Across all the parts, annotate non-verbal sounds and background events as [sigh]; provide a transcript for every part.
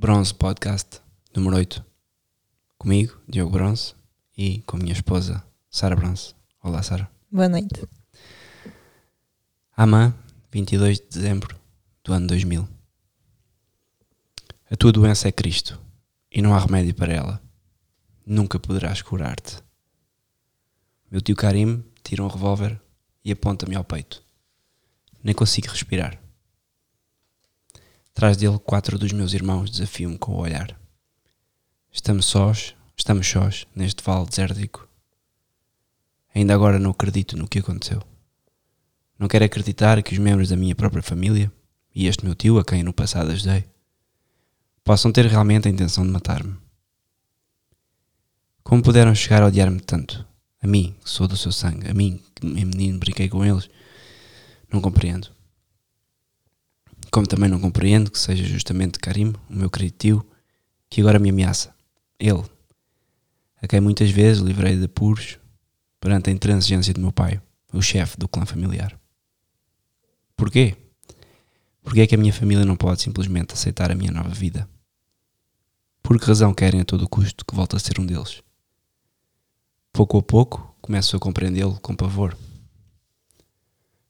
Bronze Podcast número 8. Comigo, Diogo Bronze, e com a minha esposa, Sara Bronze. Olá, Sara. Boa noite. Amã, 22 de dezembro do ano 2000. A tua doença é Cristo e não há remédio para ela. Nunca poderás curar-te. Meu tio Karim tira um revólver e aponta-me ao peito. Nem consigo respirar. Atrás dele, quatro dos meus irmãos desafiam-me com o olhar. Estamos sós, estamos sós neste vale desértico. Ainda agora não acredito no que aconteceu. Não quero acreditar que os membros da minha própria família e este meu tio, a quem no passado ajudei, possam ter realmente a intenção de matar-me. Como puderam chegar a odiar-me tanto? A mim, que sou do seu sangue, a mim, que em menino brinquei com eles, não compreendo. Como também não compreendo que seja justamente Karim, o meu querido tio, que agora me ameaça. Ele, a quem muitas vezes livrei de apuros perante a intransigência do meu pai, o chefe do clã familiar. Porquê? Porquê é que a minha família não pode simplesmente aceitar a minha nova vida? Por que razão querem a todo custo que volte a ser um deles? Pouco a pouco começo a compreendê-lo com pavor.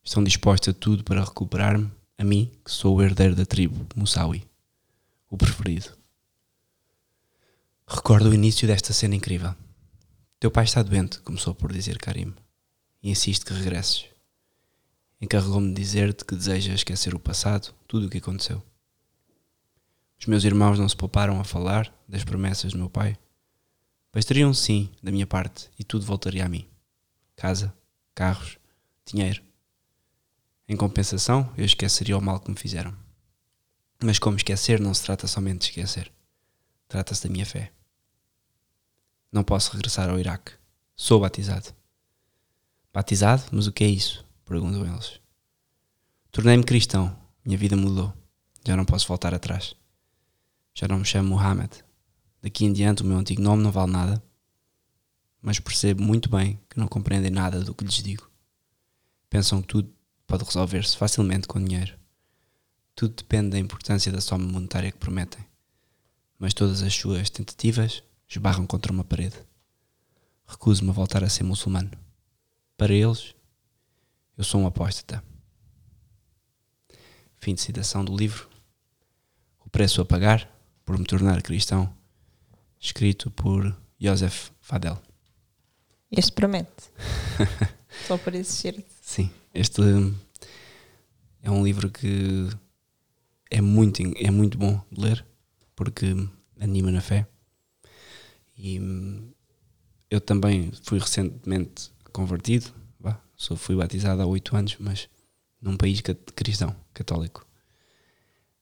Estão dispostos a tudo para recuperar-me, a mim, que sou o herdeiro da tribo Musawi, o preferido. Recordo o início desta cena incrível. Teu pai está doente, começou por dizer Karim, e insiste que regresses. Encarregou-me de dizer-te que deseja esquecer o passado, tudo o que aconteceu. Os meus irmãos não se pouparam a falar das promessas do meu pai. Bastariam sim, da minha parte, e tudo voltaria a mim. Casa, carros, dinheiro. Em compensação, eu esqueceria o mal que me fizeram. Mas como esquecer não se trata somente de esquecer. Trata-se da minha fé. Não posso regressar ao Iraque. Sou batizado. Batizado? Mas o que é isso? Perguntam eles. Tornei-me cristão. Minha vida mudou. Já não posso voltar atrás. Já não me chamo Muhammad. Daqui em diante o meu antigo nome não vale nada. Mas percebo muito bem que não compreendem nada do que lhes digo. Pensam que tudo pode resolver-se facilmente com dinheiro. Tudo depende da importância da soma monetária que prometem. Mas todas as suas tentativas esbarram contra uma parede. Recuso-me a voltar a ser muçulmano. Para eles, eu sou um apóstata. Fim de citação do livro O Preço a Pagar por me tornar cristão, escrito por Joseph Fadel. Este promete. [laughs] Só por existir. Sim, este é um livro que é muito, é muito bom de ler porque anima na fé. E hum, eu também fui recentemente convertido, sou, fui batizado há oito anos, mas num país cristão, católico.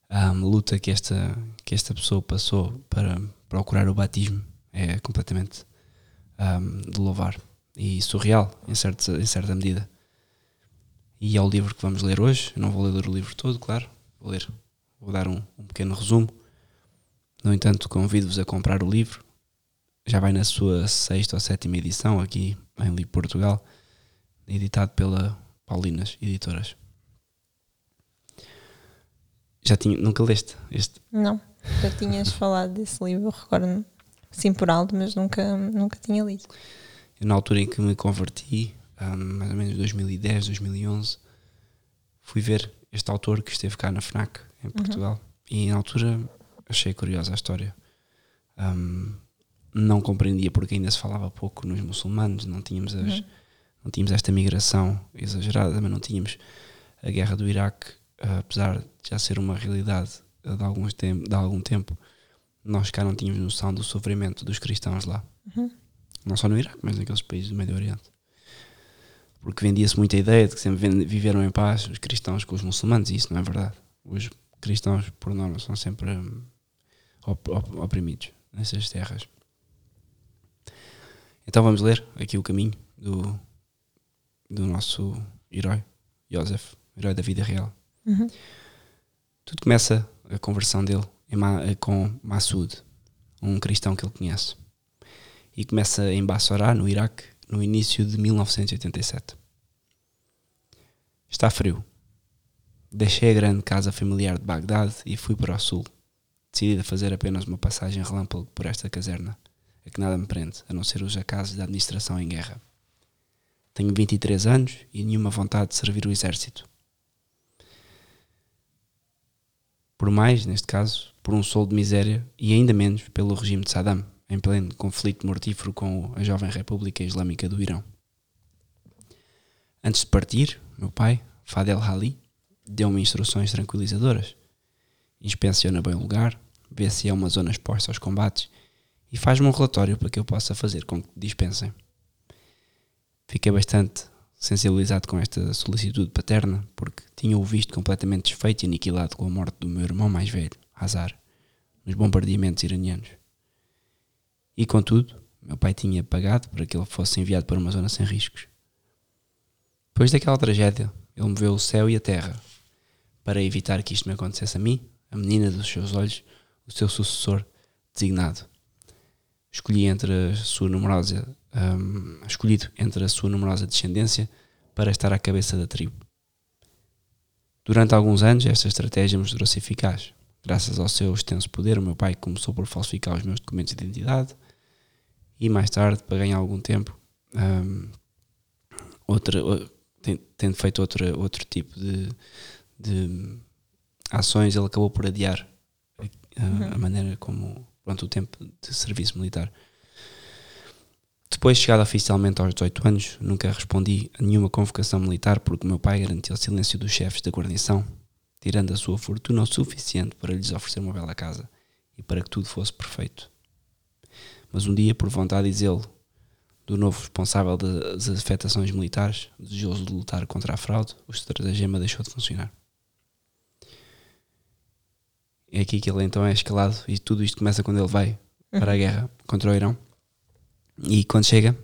A luta que esta, que esta pessoa passou para procurar o batismo é completamente um, de louvar e surreal, em, certo, em certa medida. E é o livro que vamos ler hoje. Eu não vou ler o livro todo, claro, vou ler, vou dar um, um pequeno resumo. No entanto, convido-vos a comprar o livro. Já vai na sua sexta ou sétima edição aqui em Portugal, editado pela Paulinas Editoras. Já tinha, nunca leste este? Não, já tinhas [laughs] falado desse livro, recordo-me, sim por alto, mas nunca, nunca tinha lido. Eu, na altura em que me converti, um, mais ou menos 2010, 2011, fui ver este autor que esteve cá na FNAC, em Portugal, uhum. e na altura achei curiosa a história. Um, não compreendia porque ainda se falava pouco nos muçulmanos, não tínhamos, as, uhum. não tínhamos esta migração exagerada, mas não tínhamos a guerra do Iraque, apesar de já ser uma realidade de, alguns tempo, de algum tempo, nós cá não tínhamos noção do sofrimento dos cristãos lá. Uhum. Não só no Iraque, mas naqueles países do Médio Oriente. Porque vendia-se muita ideia de que sempre viveram em paz os cristãos com os muçulmanos, e isso não é verdade. Os cristãos, por norma, são sempre hum, op op oprimidos nessas terras. Então vamos ler aqui o caminho do, do nosso herói, Joseph, herói da vida real. Uhum. Tudo começa a conversão dele com Massoud, um cristão que ele conhece. E começa em Bassorá, no Iraque, no início de 1987. Está frio. Deixei a grande casa familiar de Bagdade e fui para o sul, decidido a fazer apenas uma passagem relâmpago por esta caserna, a que nada me prende, a não ser os acasos da administração em guerra. Tenho 23 anos e nenhuma vontade de servir o exército. Por mais, neste caso, por um sol de miséria e ainda menos pelo regime de Saddam, em pleno conflito mortífero com a jovem República Islâmica do Irão. Antes de partir, meu pai, Fadel Hali, deu-me instruções tranquilizadoras. Inspeciona bem o lugar, vê se é uma zona exposta aos combates e faz-me um relatório para que eu possa fazer com que dispensem. Fiquei bastante sensibilizado com esta solicitude paterna porque tinha o visto completamente desfeito e aniquilado com a morte do meu irmão mais velho, Hazar, nos bombardeamentos iranianos. E contudo, meu pai tinha pagado para que ele fosse enviado para uma zona sem riscos. Depois daquela tragédia, ele moveu o céu e a terra para evitar que isto me acontecesse a mim, a menina dos seus olhos, o seu sucessor designado. Escolhi entre a sua numerosa, um, escolhido entre a sua numerosa descendência para estar à cabeça da tribo. Durante alguns anos, esta estratégia mostrou-se eficaz. Graças ao seu extenso poder, o meu pai começou por falsificar os meus documentos de identidade e mais tarde, para ganhar algum tempo, um, outra, tendo feito outra, outro tipo de, de ações, ele acabou por adiar a, uhum. a maneira como pronto, o tempo de serviço militar. Depois, chegado oficialmente aos 18 anos, nunca respondi a nenhuma convocação militar porque o meu pai garantiu o silêncio dos chefes da guarnição, tirando a sua fortuna o suficiente para lhes oferecer uma bela casa e para que tudo fosse perfeito. Mas um dia, por vontade, diz ele, do novo responsável das afetações militares, desejoso de lutar contra a fraude, o estratagema deixou de funcionar. É aqui que ele então é escalado e tudo isto começa quando ele vai para a [laughs] guerra contra o Irão. E quando chega,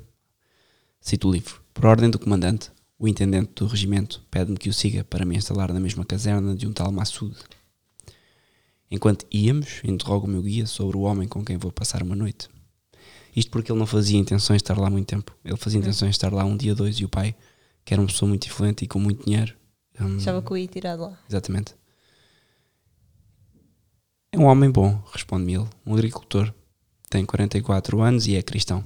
cito o livro. Por ordem do comandante, o intendente do regimento pede-me que o siga para me instalar na mesma caserna de um tal Massoud. Enquanto íamos, interrogo o meu guia sobre o homem com quem vou passar uma noite. Isto porque ele não fazia intenções de estar lá muito tempo. Ele fazia hum. intenções de estar lá um dia, dois, e o pai, que era uma pessoa muito influente e com muito dinheiro. Um, Achava que o ia tirar de lá. Exatamente. É um homem bom, responde-me ele, um agricultor. Tem 44 anos e é cristão.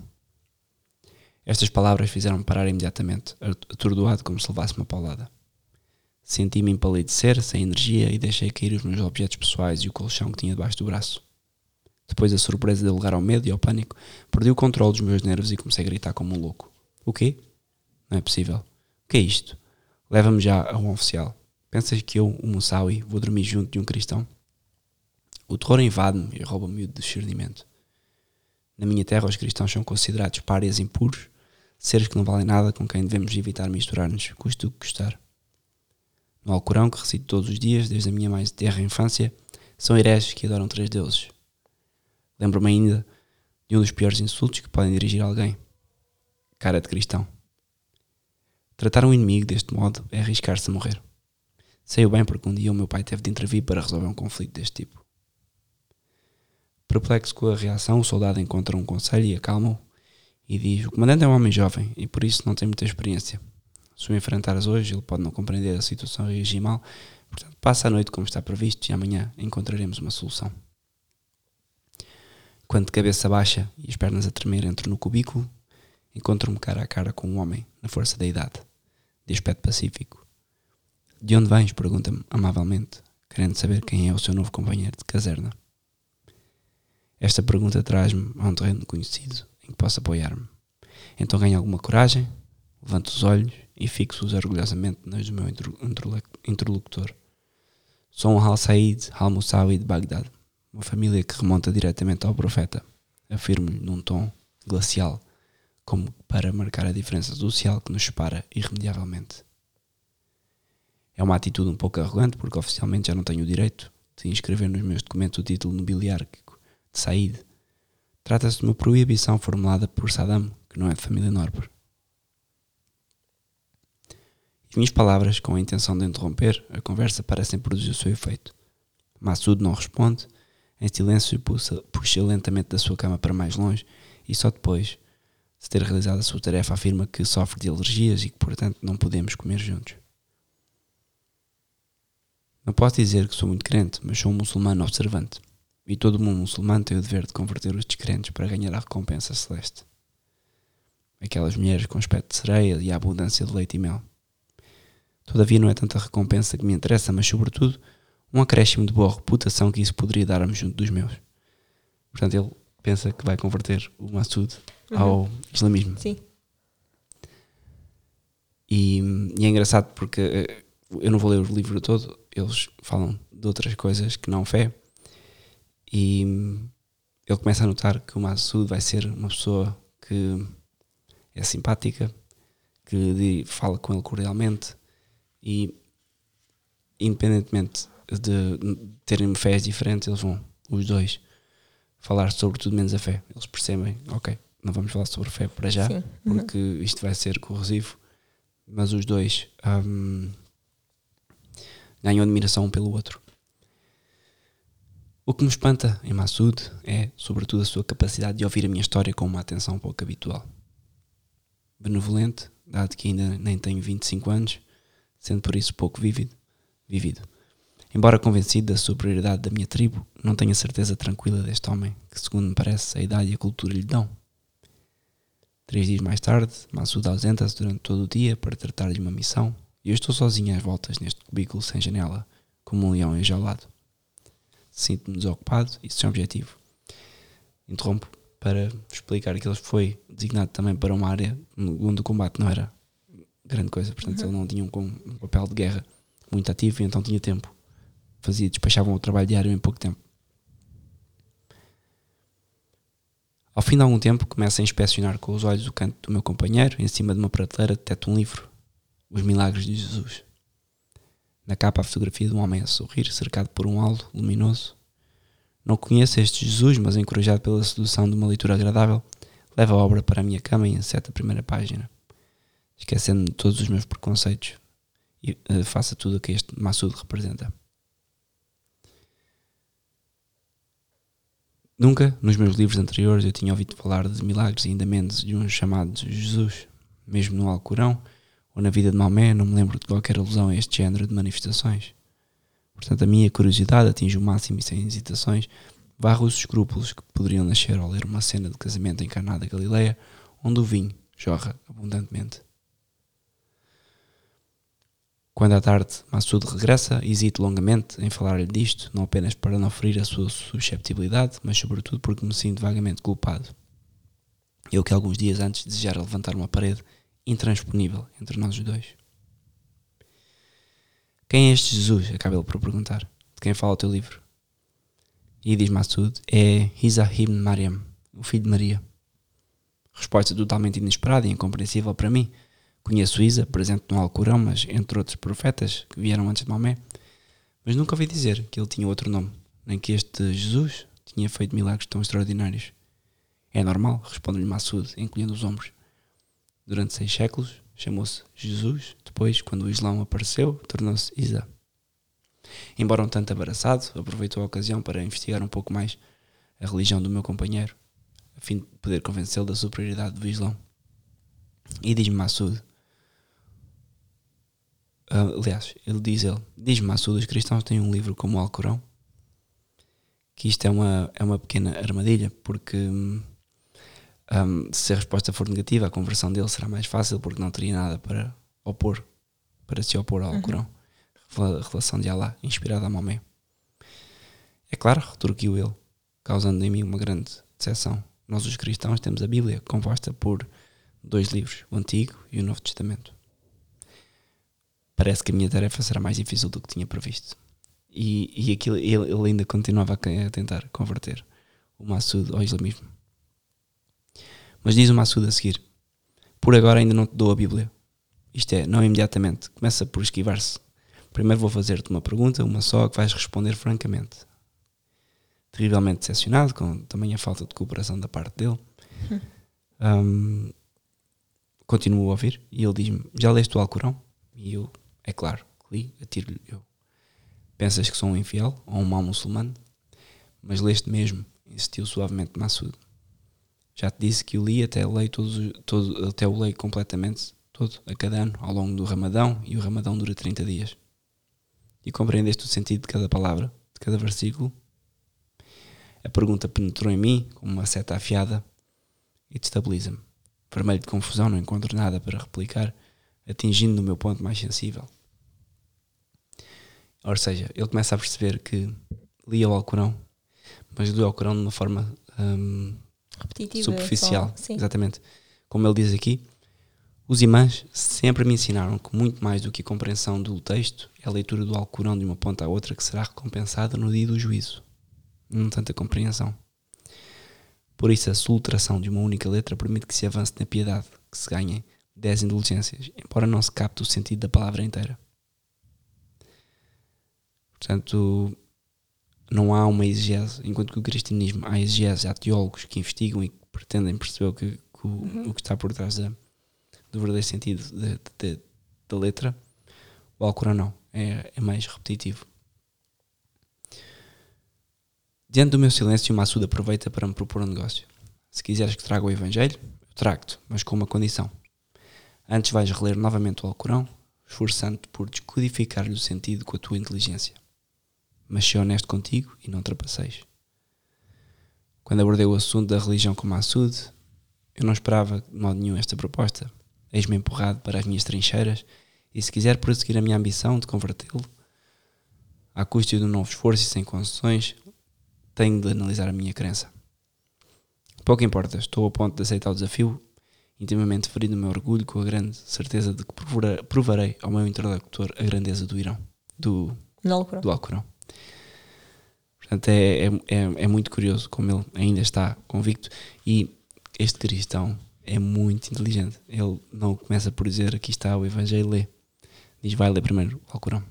Estas palavras fizeram-me parar imediatamente, atordoado como se levasse uma paulada. Senti-me empalidecer, sem energia, e deixei cair os meus objetos pessoais e o colchão que tinha debaixo do braço. Depois da surpresa de lugar ao medo e ao pânico, perdi o controle dos meus nervos e comecei a gritar como um louco. O quê? Não é possível. O que é isto? Leva-me já a um oficial. Pensas que eu, um Moussawi, vou dormir junto de um cristão? O terror invade-me e rouba-me o discernimento. Na minha terra, os cristãos são considerados párias impuros, seres que não valem nada com quem devemos evitar misturar-nos, custe o que custar. No Alcorão, que recito todos os dias, desde a minha mais terra infância, são hereges que adoram três deuses, Lembro-me ainda de um dos piores insultos que podem dirigir a alguém: cara de cristão. Tratar um inimigo deste modo é arriscar-se a morrer. Sei bem porque um dia o meu pai teve de intervir para resolver um conflito deste tipo. Perplexo com a reação, o soldado encontra um conselho e acalma-o e diz: O comandante é um homem jovem e por isso não tem muita experiência. Se o enfrentares hoje, ele pode não compreender a situação e reagir mal, portanto, passa a noite como está previsto e amanhã encontraremos uma solução. Quando de cabeça baixa e as pernas a tremer entro no cubículo, encontro-me cara a cara com um homem, na força da idade, de aspecto pacífico. De onde vens? pergunta-me amavelmente, querendo saber quem é o seu novo companheiro de caserna. Esta pergunta traz-me a um terreno conhecido em que posso apoiar-me. Então ganho alguma coragem, levanto os olhos e fixo-os orgulhosamente nos do meu interlocutor. Sou um Al-Said al-Musawi de Bagdad uma família que remonta diretamente ao profeta, afirmo-lhe num tom glacial, como para marcar a diferença social que nos separa irremediavelmente. É uma atitude um pouco arrogante porque oficialmente já não tenho o direito de inscrever nos meus documentos o título nobiliárquico de Said. Trata-se de uma proibição formulada por Saddam, que não é de família nobre. As minhas palavras, com a intenção de interromper a conversa, parecem produzir o seu efeito. Massoud não responde em silêncio puxa, lentamente da sua cama para mais longe e só depois de ter realizado a sua tarefa afirma que sofre de alergias e que portanto não podemos comer juntos. Não posso dizer que sou muito crente, mas sou um muçulmano observante. E todo mundo muçulmano tem o dever de converter os descrentes para ganhar a recompensa celeste. Aquelas mulheres com aspecto de sereia e a abundância de leite e mel. Todavia não é tanta recompensa que me interessa, mas sobretudo um acréscimo de boa reputação que isso poderia dar-me junto dos meus. Portanto, ele pensa que vai converter o Massoud Uhum. ao islamismo. Sim. E, e é engraçado porque eh, eu não vou ler o livro todo, eles falam de outras coisas que não fé. E ele começa a notar que o Massoud vai ser uma pessoa que é simpática, que fala com ele cordialmente e independentemente de terem fés diferentes, eles vão, os dois, falar sobre tudo menos a fé. Eles percebem, ok, não vamos falar sobre fé para já. Uhum. porque isto vai ser corrosivo, mas os dois hum, ganham admiração um pelo outro. O que me espanta em Massoud é, sobretudo, a sua capacidade de ouvir a minha história com uma atenção pouco habitual. Benevolente, dado que ainda nem tenho 25 anos, sendo por isso pouco vívido, vivido. Embora convencido da superioridade da minha tribo, não tenho a certeza tranquila deste homem, que, segundo me parece, a idade e a cultura lhe dão. Três dias mais tarde, Massoud ausenta-se durante todo o dia para tratar de uma missão e eu estou sozinho às voltas neste cubículo sem janela, como um leão enjaulado. Sinto-me desocupado e sem objetivo. Interrompo para explicar que ele foi designado também para uma área onde o combate não era grande coisa, portanto ele não tinha um, um papel de guerra muito ativo e então tinha tempo. Fazia, despachavam o trabalho diário em pouco tempo. Ao fim de algum tempo, começo a inspecionar com os olhos o canto do meu companheiro. Em cima de uma prateleira, detecto um livro: Os Milagres de Jesus. Na capa, a fotografia de um homem a sorrir, cercado por um halo luminoso. Não conheço este Jesus, mas encorajado pela sedução de uma leitura agradável, levo a obra para a minha cama e inseta a primeira página, esquecendo-me de todos os meus preconceitos e eh, faça tudo o que este Massoud representa. Nunca, nos meus livros anteriores, eu tinha ouvido falar de milagres e ainda menos de um chamado Jesus. Mesmo no Alcorão ou na vida de Maomé, não me lembro de qualquer alusão a este género de manifestações. Portanto, a minha curiosidade atinge o máximo e sem hesitações, varro os escrúpulos que poderiam nascer ao ler uma cena de casamento Caná da Galileia, onde o vinho jorra abundantemente. Quando à tarde Massoud regressa, hesito longamente em falar-lhe disto, não apenas para não ferir a sua susceptibilidade, mas sobretudo porque me sinto vagamente culpado. Eu que alguns dias antes desejara levantar uma parede intransponível entre nós dois. Quem é este Jesus? Acaba ele por perguntar. De quem fala o teu livro? E diz Massoud, é Isa ibn Maryam, o filho de Maria. Resposta totalmente inesperada e incompreensível para mim. Conheço Isa, presente no Alcorão, mas entre outros profetas que vieram antes de Maomé, mas nunca ouvi dizer que ele tinha outro nome, nem que este Jesus tinha feito milagres tão extraordinários. É normal, responde-lhe Massoud, encolhendo os ombros. Durante seis séculos chamou-se Jesus, depois, quando o Islão apareceu, tornou-se Isa. Embora um tanto embaraçado, aproveitou a ocasião para investigar um pouco mais a religião do meu companheiro, a fim de poder convencê-lo da superioridade do Islão. E diz-me Massoud, ah, aliás, ele diz ele, diz-me Massoud, os cristãos têm um livro como o Alcorão, que isto é uma, é uma pequena armadilha, porque hum, hum, se a resposta for negativa, a conversão dele será mais fácil, porque não teria nada para opor, para se opor ao Alcorão. Revela- A relação de Allah, inspirada a Maomé. É claro, retorquiu ele, causando em mim uma grande decepção. Nós, os cristãos, temos a Bíblia, composta por dois livros, o Antigo e o Novo Testamento. Parece que a minha tarefa será mais difícil do que tinha previsto. E, e aquilo, ele, ele ainda continuava a, a tentar converter o Massoud ao islamismo. Mas diz o Massoud a seguir: Por agora ainda não te dou a Bíblia. Isto é, não imediatamente. Começa por esquivar-se. Primeiro vou fazer-te uma pergunta, uma só, que vais responder francamente. Terrivelmente decepcionado com também a falta de cooperação da parte dele. [laughs] Hum, continuo a ouvir e ele diz-me: Já leste o Alcorão? E eu, é claro, li, atiro-lhe eu. Pensas que sou um infiel ou um mau muçulmano? Mas leste mesmo, insistiu suavemente Massoud. Já te disse que o li até o leio, todos, os- todo, até o leio completamente, todo, a cada ano, ao longo do Ramadão, e o Ramadão dura 30 dias. E compreendeste o sentido de cada palavra, de cada versículo? A pergunta penetrou em mim como uma seta afiada e destabiliza-me. Vermelho de confusão, não encontro nada para replicar, atingindo no meu ponto mais sensível. Ou seja, ele começa a perceber que lia o Alcorão, mas lia o Alcorão de uma forma Repetitiva. superficial. só-. Exatamente. Como ele diz aqui, os imãs sempre me ensinaram que muito mais do que a compreensão do texto é a leitura do Alcorão de uma ponta à outra que será recompensada no dia do juízo. Não tanta compreensão. Por isso, a soltração de uma única letra permite que se avance na piedade, que se ganhem dez indulgências, embora não se capte o sentido da palavra inteira. Portanto, não há uma exegese, enquanto que o cristianismo há exegese, há teólogos que investigam e que pretendem perceber o que, que o, o que está por trás da, do verdadeiro sentido da- da- da letra, o Alcorão não, é, é mais repetitivo. Diante do meu silêncio, o Massuda aproveita para me propor um negócio. Se quiseres que traga o Evangelho, eu trago-te, mas com uma condição. Antes vais reler novamente o Alcorão, esforçando-te por descodificar-lhe o sentido com a tua inteligência. Mas ser honesto contigo e não trapaceis. Quando abordei o assunto da religião com Massoud, eu não esperava de modo nenhum esta proposta. Eis-me empurrado para as minhas trincheiras e se quiser prosseguir a minha ambição de convertê-lo, à custa de um novo esforço e sem concessões, tenho de analisar a minha crença. Pouco importa, estou a ponto de aceitar o desafio, intimamente ferido no meu orgulho com a grande certeza de que provarei ao meu interlocutor a grandeza do Irão, do, do Alcorão. Portanto, é, é, é, é muito curioso como ele ainda está convicto e este cristão é muito inteligente. Ele não começa por dizer aqui está o Evangelho, lê. Diz vai ler primeiro o Alcorão.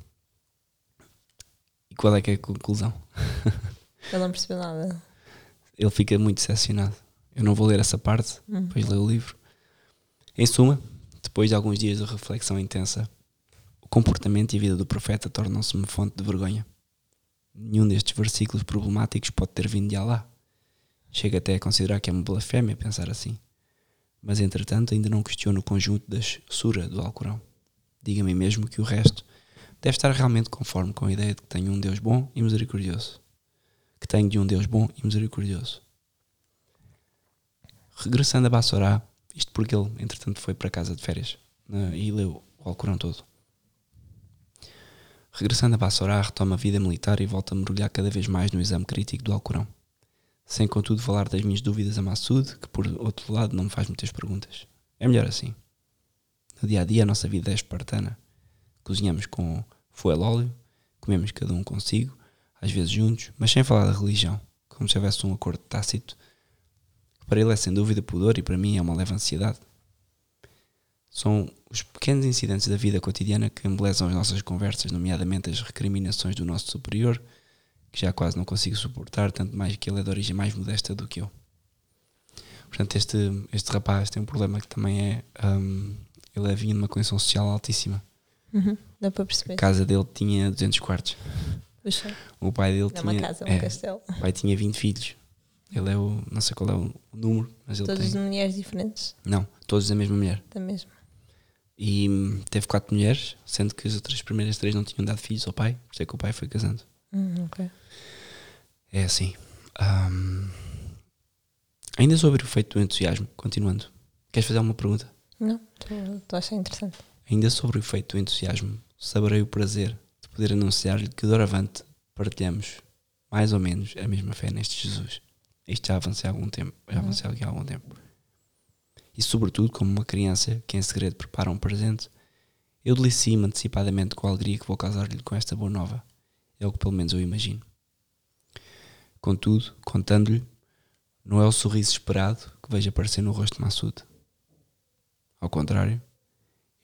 E qual é que é a conclusão? [laughs] Ele não percebeu nada. Ele fica muito decepcionado. Eu não vou ler essa parte, Hum. depois ler o livro. Em suma, depois de alguns dias de reflexão intensa, o comportamento e a vida do profeta tornam-se uma fonte de vergonha. Nenhum destes versículos problemáticos pode ter vindo de Alá. Chega até a considerar que é uma blasfémia pensar assim. Mas entretanto ainda não questiono o conjunto das sura do Alcorão. Diga-me mesmo que o resto deve estar realmente conforme com a ideia de que tenho um Deus bom e misericordioso. Que tenho de um Deus bom e misericordioso. Regressando a Bassorá, isto porque ele, entretanto, foi para casa de férias né, e leu o Alcorão todo. Regressando a Bassorá, retoma a vida militar e volta a mergulhar cada vez mais no exame crítico do Alcorão. Sem, contudo, falar das minhas dúvidas a Massoud, que, por outro lado, não me faz muitas perguntas. É melhor assim. No dia a dia, a nossa vida é espartana. Cozinhamos com foel óleo, comemos cada um consigo, às vezes juntos, mas sem falar da religião, como se houvesse um acordo tácito para ele é sem dúvida pudor e para mim é uma leve ansiedade. São os pequenos incidentes da vida cotidiana que embelezam as nossas conversas, nomeadamente as recriminações do nosso superior, que já quase não consigo suportar, tanto mais que ele é de origem mais modesta do que eu. Portanto, este, este rapaz tem um problema que também é. hum, ele vinha de uma condição social altíssima. Uhum. Dá para A perceber. casa dele tinha 200 quartos. Puxa, O pai dele é tinha. uma casa, um é, castelo. o pai tinha 20 filhos. Ele é o. Não sei qual é o, número, mas ele Todas tem. mulheres diferentes, Não, todos da mesma mulher. da mesma. E hum, teve quatro mulheres, sendo que as outras primeiras três não tinham dado filhos ao pai, por isso é que o pai foi casando. Hum, ok. É assim. Hum, ainda sobre o efeito do entusiasmo, continuando. Queres fazer alguma pergunta? Não, estou a achar interessante. Ainda sobre o efeito do entusiasmo, saberei o prazer de poder anunciar-lhe que doravante partilhamos mais ou menos a mesma fé neste Jesus. Isto já avancei há algum tempo, já avancei aqui há algum tempo. E sobretudo como uma criança que em segredo prepara um presente, eu delicio-me antecipadamente com a alegria que vou causar-lhe com esta boa nova. É o que pelo menos eu imagino. Contudo, contando-lhe, não é o sorriso esperado que vejo aparecer no rosto de Massoud. Ao contrário,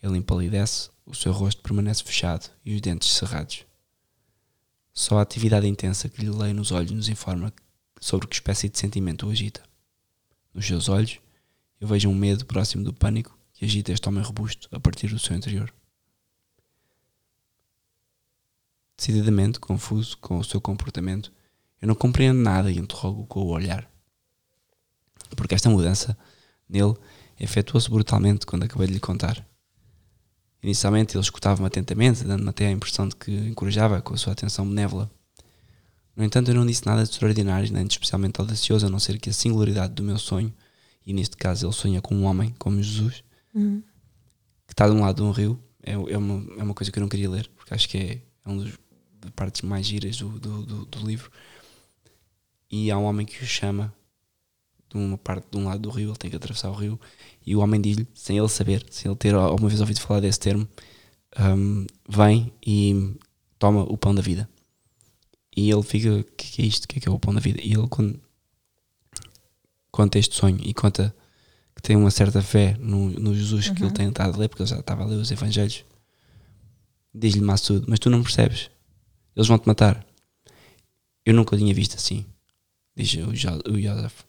ele empalidece, o seu rosto permanece fechado e os dentes cerrados. Só a atividade intensa que lhe leio nos olhos nos informa sobre que espécie de sentimento o agita. Nos seus olhos, eu vejo um medo próximo do pânico que agita este homem robusto a partir do seu interior. Decididamente confuso com o seu comportamento, eu não compreendo nada e interrogo com o olhar. Porque esta mudança nele efetuou-se brutalmente quando acabei de lhe contar. Inicialmente ele escutava-me atentamente, dando-me até a impressão de que encorajava com a sua atenção benévola. No entanto, eu não disse nada de extraordinário, nem de especialmente audacioso, a não ser que a singularidade do meu sonho, e neste caso ele sonha com um homem, como Jesus, Uhum. que está de um lado de um rio, é, é, uma, é uma coisa que eu não queria ler, porque acho que é, é uma das partes mais giras do, do, do, do livro. E há um homem que o chama de uma parte de um lado do rio, ele tem que atravessar o rio, e o homem diz-lhe, sem ele saber, sem ele ter alguma vez ouvido falar desse termo, hum, vem e toma o pão da vida. E ele fica, o que é que é isto? O que é que é o pão da vida? E ele, quando conta este sonho e conta que tem uma certa fé no, no Jesus que ele tem estado a ler, porque ele já estava a ler os Evangelhos, diz-lhe Massudo, mas tu não percebes, eles vão te matar. Eu nunca o tinha visto assim, diz o, o Joseph.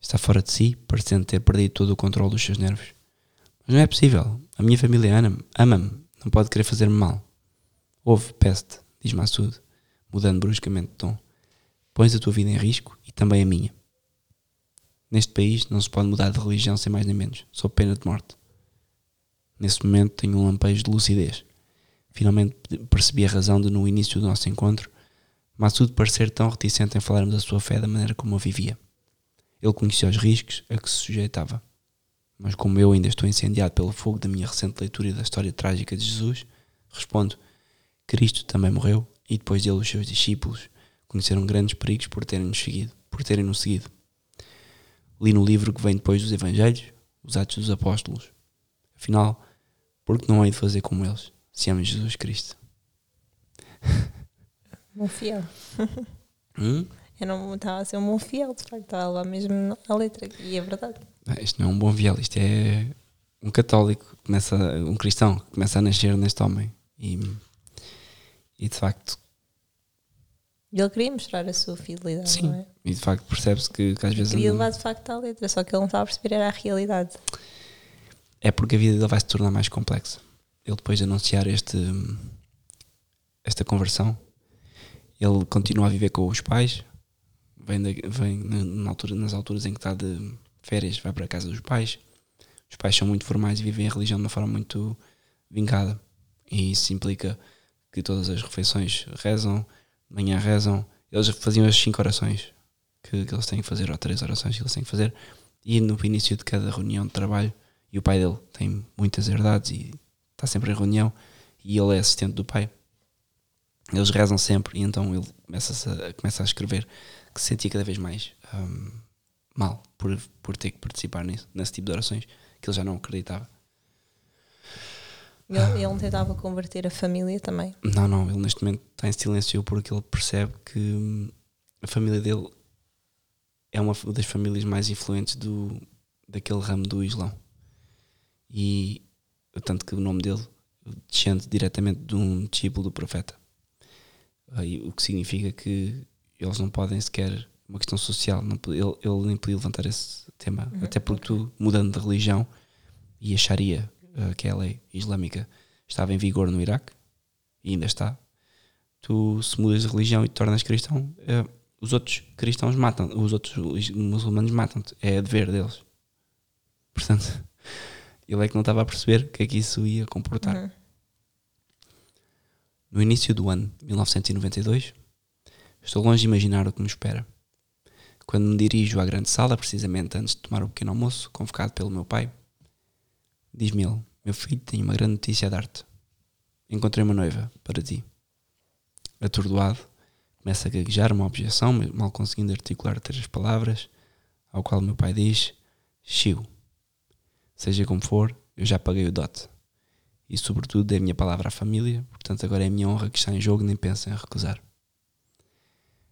Está fora de si, parecendo ter perdido todo o controle dos seus nervos. Mas não é possível. A minha família ama-me, ama-me, não pode querer fazer-me mal. Ouve, peste, diz Massudo, mudando bruscamente de tom. Pões a tua vida em risco e também a minha. Neste país não se pode mudar de religião sem mais nem menos, sob pena de morte. Nesse momento tenho um lampejo de lucidez. Finalmente percebi a razão de, no início do nosso encontro, Massudo parecer tão reticente em falarmos da sua fé da maneira como a vivia. Ele conhecia os riscos a que se sujeitava. Mas como eu ainda estou incendiado pelo fogo da minha recente leitura da história trágica de Jesus, respondo: Cristo também morreu e depois dele os seus discípulos conheceram grandes perigos por terem-nos seguido, por terem-nos seguido. Li no livro que vem depois dos Evangelhos, os Atos dos Apóstolos. Afinal, por que não hei de fazer como eles, se amo Jesus Cristo? Bom fiel. [laughs] Hum? Eu não estava a ser um bom fiel, de facto, estava lá mesmo a letra. E é verdade. Ah, Isto não é um bom fiel, isto é um católico, começa, um cristão que começa a nascer neste homem. E, e de facto, ele queria mostrar a sua fidelidade, sim, não é? e de facto percebe-se que, que às vezes Queria levar de facto à letra, só que ele não estava a perceber era a realidade. é porque a vida dele vai se tornar mais complexa. Ele depois de anunciar este, esta conversão, ele continua a viver com os pais, vem, da- vem na- altura, nas alturas em que está de férias, vai para a casa dos pais. Os pais são muito formais e vivem a religião de uma forma muito vingada. E isso implica que todas as refeições rezam, de manhã rezam. Eles faziam as cinco orações que, que eles têm que fazer, ou três orações que eles têm que fazer. E no início de cada reunião de trabalho, e o pai dele tem muitas herdades e está sempre em reunião, e ele é assistente do pai. Eles rezam sempre, e então ele começa a, começa a escrever que se sentia cada vez mais hum, mal por, por ter que participar nesse tipo de orações, que ele já não acreditava. Ele, ele não tentava converter a família também. Não, não, ele neste momento está em silêncio porque ele percebe que hum, a família dele é uma das famílias mais influentes do, daquele ramo do Islão. E tanto que o nome dele descende diretamente de um discípulo do profeta. Aí, o que significa que eles não podem sequer, uma questão social, não, ele, ele nem podia levantar esse tema. Até porque tu, mudando de religião, e a Sharia, eh, que é a lei islâmica, estava em vigor no Iraque, e ainda está. Tu, se mudas de religião e te tornas cristão, eh, os outros cristãos matam, os outros muçulmanos matam-te. É dever deles. Portanto, [laughs] ele é que não estava a perceber o que é que isso ia comportar. Uhum. No início do ano 1992, estou longe de imaginar o que me espera. Quando me dirijo à grande sala, precisamente antes de tomar o pequeno almoço, convocado pelo meu pai, diz-me ele: Meu filho, tenho uma grande notícia a dar-te. Encontrei uma noiva para ti. Atordoado, começa a gaguejar uma objeção, mal conseguindo articular três palavras, ao qual meu pai diz: Chiu. Seja como for, eu já paguei o dote e, sobretudo, dei a minha palavra à família, portanto, agora é a minha honra que está em jogo, nem penso em recusar.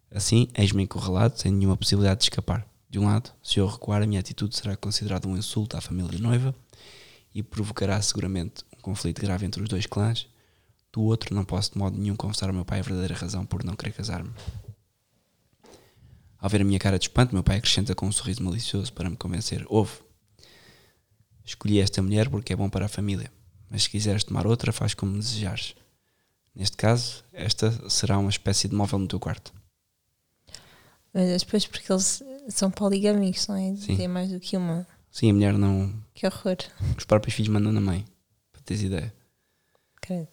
Assim, eis-me encurralado, sem nenhuma possibilidade de escapar. De um lado, se eu recuar, a minha atitude será considerada um insulto à família noiva e provocará seguramente um conflito grave entre os dois clãs. Do outro, não posso de modo nenhum confessar ao meu pai a verdadeira razão por não querer casar-me. Ao ver a minha cara de espanto, meu pai acrescenta com um sorriso malicioso para me convencer: Ouve, escolhi esta mulher porque é bom para a família mas se quiseres tomar outra, faz como desejares. Neste caso, esta será uma espécie de móvel no teu quarto. Mas depois porque eles são poligâmicos, não é? Sim. Tem mais do que uma. Sim, a mulher não. Que horror. Os próprios filhos mandam na mãe, para teres ideia. Credo.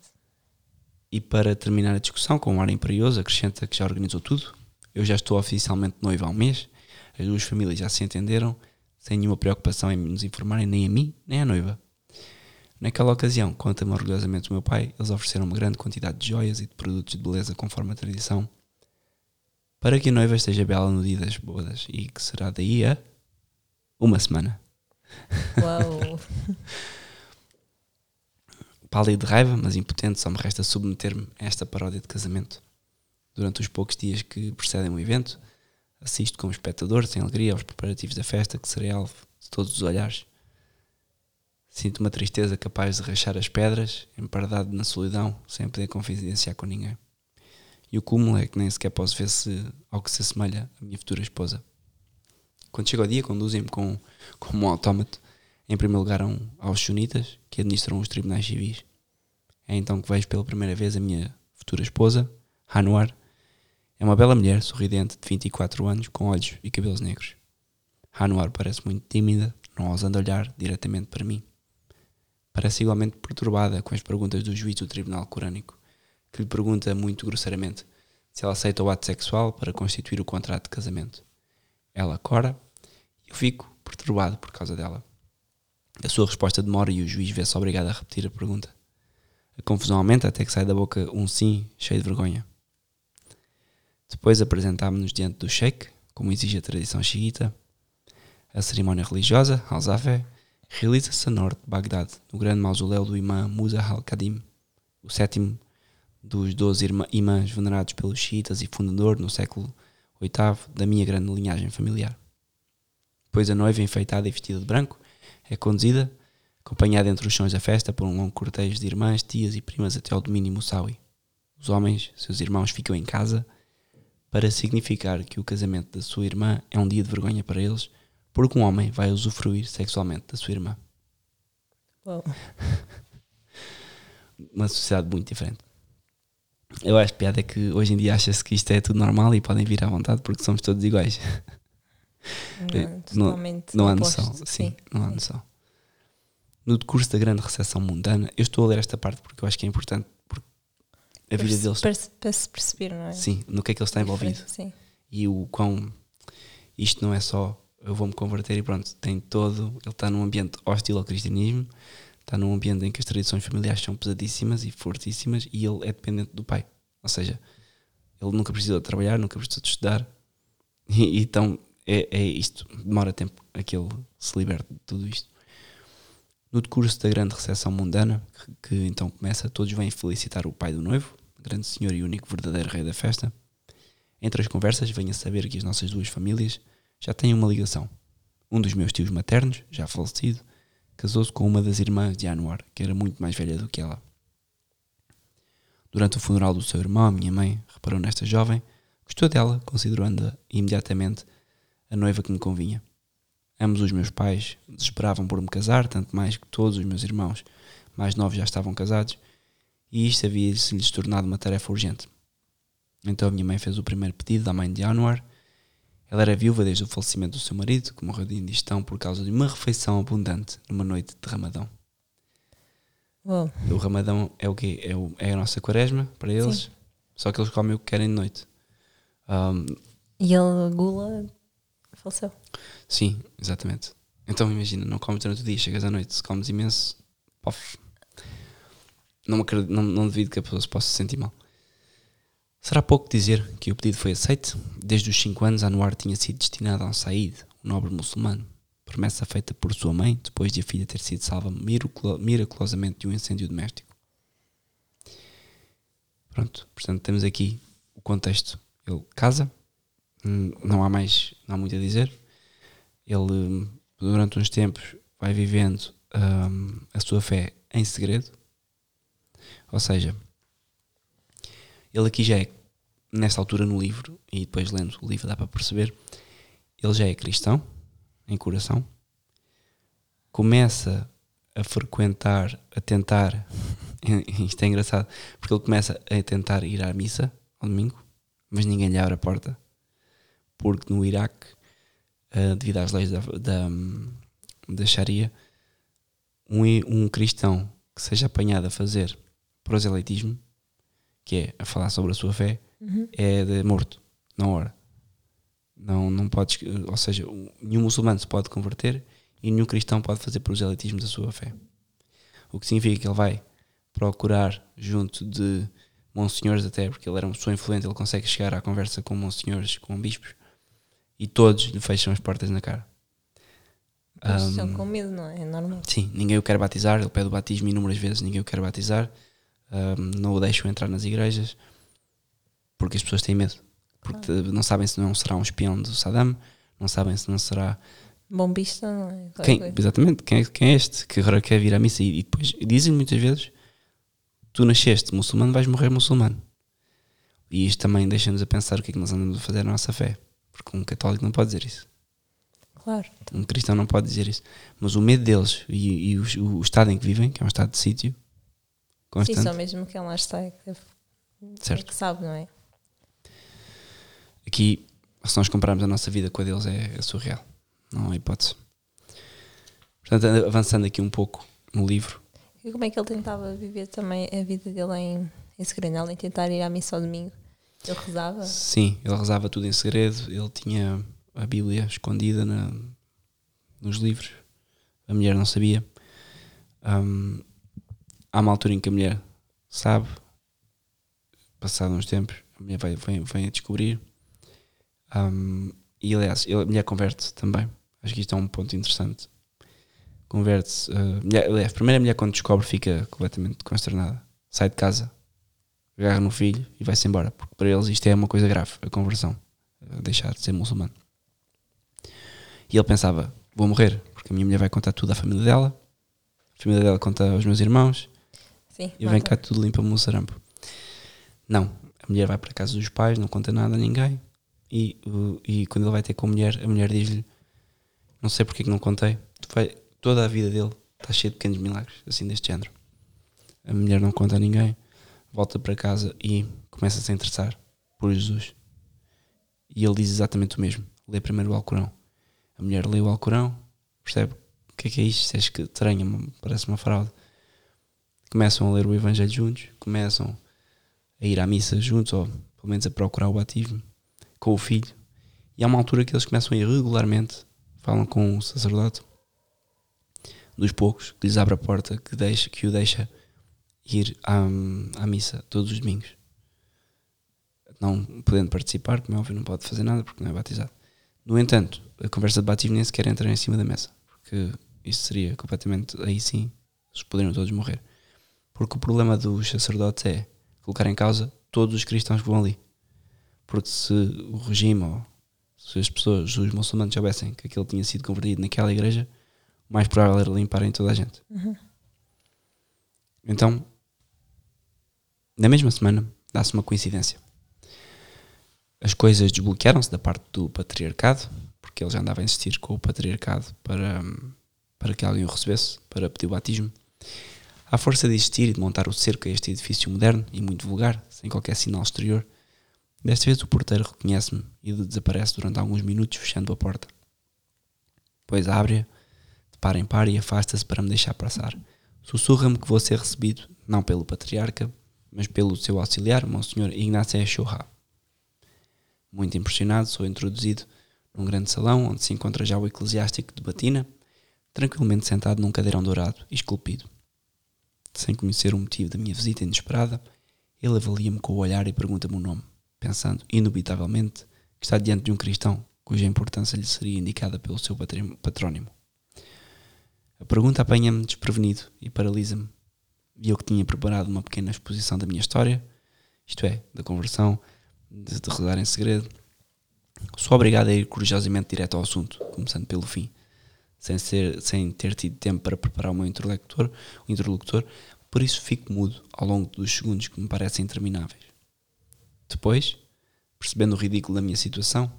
E para terminar a discussão, com um ar imperioso, acrescenta que já organizou tudo. Eu já estou oficialmente noivo há um mês. As duas famílias já se entenderam, sem nenhuma preocupação em nos informarem nem a mim, nem à noiva. Naquela ocasião, conta-me orgulhosamente o meu pai, eles ofereceram uma grande quantidade de joias e de produtos de beleza conforme a tradição, para que a noiva esteja bela no dia das bodas e que será daí a uma semana. Uau! [laughs] Pálido de raiva, mas impotente, só me resta submeter-me a esta paródia de casamento. Durante os poucos dias que precedem o evento, assisto como espectador, sem alegria, aos preparativos da festa, que serei alvo de todos os olhares. Sinto uma tristeza capaz de rachar as pedras, emparedado na solidão, sem poder confidenciar com ninguém. E o cúmulo é que nem sequer posso ver se ao que se assemelha a minha futura esposa. Quando chega o dia, conduzem-me com, como um autómato, em primeiro lugar aos sunitas, que administram os tribunais civis. É então que vejo pela primeira vez a minha futura esposa, Hanuar. É uma bela mulher, sorridente, de 24 anos, com olhos e cabelos negros. Hanuar parece muito tímida, não ousando olhar diretamente para mim. Parece igualmente perturbada com as perguntas do juiz do tribunal corânico, que lhe pergunta muito grosseiramente se ela aceita o ato sexual para constituir o contrato de casamento. Ela cora e eu fico perturbado por causa dela. A sua resposta demora e o juiz vê-se obrigado a repetir a pergunta. A confusão aumenta até que sai da boca um sim cheio de vergonha. Depois apresentámos-nos diante do sheik, como exige a tradição xiita. A cerimónia religiosa, al-Zafé, realiza-se a norte de Bagdade, no grande mausoléu do imã Musa al-Qadim, o sétimo dos doze imãs venerados pelos xiitas e fundador no século VIII da minha grande linhagem familiar. Depois a noiva, enfeitada e vestida de branco, é conduzida, acompanhada entre os sons da festa por um longo cortejo de irmãs, tias e primas até ao domínio Moussaoui. Os homens, seus irmãos, ficam em casa para significar que o casamento da sua irmã é um dia de vergonha para eles, porque um homem vai usufruir sexualmente da sua irmã. Uau. Uma sociedade muito diferente. Eu acho piada é que hoje em dia acha-se que isto é tudo normal e podem vir à vontade porque somos todos iguais. Não, totalmente Não há oposto, noção, sim, não há noção. No decurso da grande recessão mundana, eu estou a ler esta parte porque eu acho que é importante, a vida deles, Para, se- para se perceber, não é? sim, no que é que ele está envolvido Sim. e o quão isto não é só eu vou-me converter e pronto, tem todo, ele está num ambiente hostil ao cristianismo, está num ambiente em que as tradições familiares são pesadíssimas e fortíssimas e ele é dependente do pai. Ou seja, ele nunca precisou de trabalhar, nunca precisou de estudar [laughs] e, então é, é isto, demora tempo a que ele se liberte de tudo isto. No decurso da grande recessão mundana, que, que então começa, todos vêm felicitar o pai do noivo, grande senhor e único verdadeiro rei da festa. Entre as conversas, venho a saber que as nossas duas famílias já têm uma ligação. Um dos meus tios maternos, já falecido, casou-se com uma das irmãs de Anwar, que era muito mais velha do que ela. Durante o funeral do seu irmão, minha mãe reparou nesta jovem, gostou dela, considerando-a imediatamente a noiva que me convinha. Ambos os meus pais desesperavam por me casar, tanto mais que todos os meus irmãos mais novos já estavam casados, e isto havia-se lhes tornado uma tarefa urgente. Então a minha mãe fez o primeiro pedido à mãe de Anwar. Ela era viúva desde o falecimento do seu marido, que morreu de indigestão por causa de uma refeição abundante numa noite de Ramadão. Uau. O Ramadão é o quê? É, o- é a nossa quaresma para eles, só que eles comem o que querem de noite. Ahm, E ele, Gula, faleceu. sim, exatamente. Então imagina, não comes durante o dia, chegas à noite, se comes imenso, pof. Não, acredito, não, não devido que a pessoa se possa sentir mal. Será pouco dizer que o pedido foi aceito? Desde os 5 anos, Anwar tinha sido destinado a um Said, um nobre muçulmano. Promessa feita por sua mãe, depois de a filha ter sido salva miraculo- miraculosamente de um incêndio doméstico. Pronto, portanto, temos aqui o contexto. Ele casa, hum, não há mais, não há muito a dizer. Ele, durante uns tempos, vai vivendo hum, a sua fé em segredo. Ou seja, ele aqui já é, nesta altura no livro, e depois lendo o livro dá para perceber, ele já é cristão, em coração, começa a frequentar, a tentar, [laughs] isto é engraçado, porque ele começa a tentar ir à missa ao domingo, mas ninguém lhe abre a porta, porque no Iraque, ah, devido às leis da, da, da Sharia, um, um cristão que seja apanhado a fazer proselitismo que é a falar sobre a sua fé, Uhum. é de morto, na hora. Não, não podes, ou seja, nenhum muçulmano se pode converter e nenhum cristão pode fazer proselitismo da sua fé. O que significa que ele vai procurar junto de monsenhores até, porque ele era uma pessoa influente, ele consegue chegar à conversa com monsenhores, com bispos, e todos lhe fecham as portas na cara. Eles Ahm, estão com medo, não é? É normal. Sim, ninguém o quer batizar, ele pede o batismo inúmeras vezes, ninguém o quer batizar, ahm, não o deixam entrar nas igrejas, porque as pessoas têm medo. Porque não sabem se não será um espião do Saddam, não sabem se não será. Bombista, não é? Quem, exatamente, quem é, quem é este que agora quer vir à missa? E, e depois dizem muitas vezes: tu nasceste muçulmano, vais morrer muçulmano. E isto também deixa-nos a pensar o que é que nós andamos a fazer na nossa fé. Porque um católico não pode dizer isso. Claro. Um cristão não pode dizer isso. Mas o medo deles e, e o, o estado em que vivem, que é um estado de sítio Sim, constante, só mesmo quem lá está é que, é certo? que sabe, não é? Aqui, se nós compararmos a nossa vida com a deles, é, é surreal. Não há hipótese. Portanto, avançando aqui um pouco no livro, E como é que ele tentava viver também a vida dele em, em segredo? Além de tentar ir à missa ao domingo, ele rezava? sim, ele rezava tudo em segredo, ele tinha a Bíblia escondida na- nos livros, a mulher não sabia. Hum, há uma altura em que a mulher sabe, passado uns tempos, a mulher vai, vem, vem a descobrir. Hum, e aliás, a mulher converte também. Acho que isto é um ponto interessante. Converte-se. uh, aliás, a primeira mulher, quando descobre, fica completamente consternada. Sai de casa, agarra no filho e vai-se embora. Porque para eles isto é uma coisa grave, a conversão. uh, Deixar de ser muçulmano. E ele pensava: vou morrer, porque a minha mulher vai contar tudo à família dela. A família dela conta aos meus irmãos. Sim. E vem cá tudo limpa o sarampo. Não, a mulher vai para a casa dos pais, não conta nada a ninguém. E, e quando ele vai ter com a mulher, a mulher diz-lhe: Não sei porque é que não contei. Tu vai- toda a vida dele está cheia de pequenos milagres, assim deste género. A mulher não conta a ninguém, volta para casa e começa-se a interessar por Jesus. E ele diz exatamente o mesmo: lê primeiro o Alcorão. A mulher lê o Alcorão, percebe o que é que é isto? Isto é estranho, parece uma fraude começam a ler o Evangelho juntos, começam a ir à missa juntos, ou pelo menos a procurar o batismo com o filho. E há uma altura que eles começam a ir regularmente, falam com o sacerdote, dos poucos, que lhes abre a porta, que, deixa, que o deixa ir à, à missa todos os domingos. Não podendo participar, como é óbvio, não pode fazer nada porque não é batizado. No entanto, a conversa de batismo nem sequer entra em cima da mesa, porque isso seria completamente. Aí sim, eles poderiam todos morrer. Porque o problema dos sacerdotes é colocar em causa todos os cristãos que vão ali. Porque se o regime ou se as pessoas, os muçulmanos soubessem que aquele tinha sido convertido naquela igreja, o mais provável era limparem toda a gente. Uhum. Então, na mesma semana, dá-se uma coincidência. As coisas desbloquearam-se da parte do patriarcado, porque ele já andava a insistir com o patriarcado para, para que alguém o recebesse, para pedir o batismo. À força de existir e de montar o cerco a este edifício moderno e muito vulgar, sem qualquer sinal exterior, desta vez o porteiro reconhece-me e desaparece durante alguns minutos, fechando a porta. Depois abre-a, de par em par, e afasta-se para me deixar passar. Sussurra-me que vou ser recebido, não pelo patriarca, mas pelo seu auxiliar, Monsenhor Ignacio Chorra. Muito impressionado, sou introduzido num grande salão onde se encontra já o eclesiástico de batina, tranquilamente sentado num cadeirão dourado e esculpido. Sem conhecer o motivo da minha visita inesperada, ele avalia-me com o olhar e pergunta-me o nome, pensando, indubitavelmente, que está diante de um cristão cuja importância lhe seria indicada pelo seu patrónimo. A pergunta apanha-me desprevenido e paralisa-me. E eu que tinha preparado uma pequena exposição da minha história, isto é, da conversão, de, de rezar em segredo, sou obrigado a ir corajosamente direto ao assunto, começando pelo fim, sem, ser, sem ter tido tempo para preparar o meu interlocutor, o interlocutor, por isso fico mudo ao longo dos segundos que me parecem intermináveis. Depois, percebendo o ridículo da minha situação,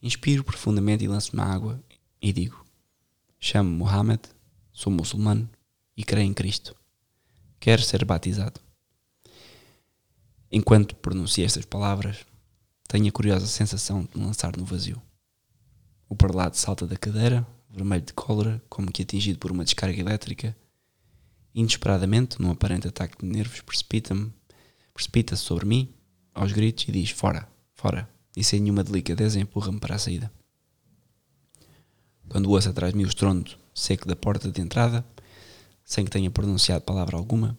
inspiro profundamente e lanço-me água e digo: Chamo-me Mohammed, sou muçulmano e creio em Cristo. Quero ser batizado. Enquanto pronuncio estas palavras, tenho a curiosa sensação de me lançar no vazio. O parlado salta da cadeira, vermelho de cólera, como que atingido por uma descarga elétrica. Inesperadamente, num aparente ataque de nervos, precipita-me Precipita-se sobre mim, aos gritos, e diz: Fora, fora. E sem nenhuma delicadeza empurra-me para a saída. Quando ouço atrás de mim o estrondo seco da porta de entrada, sem que tenha pronunciado palavra alguma,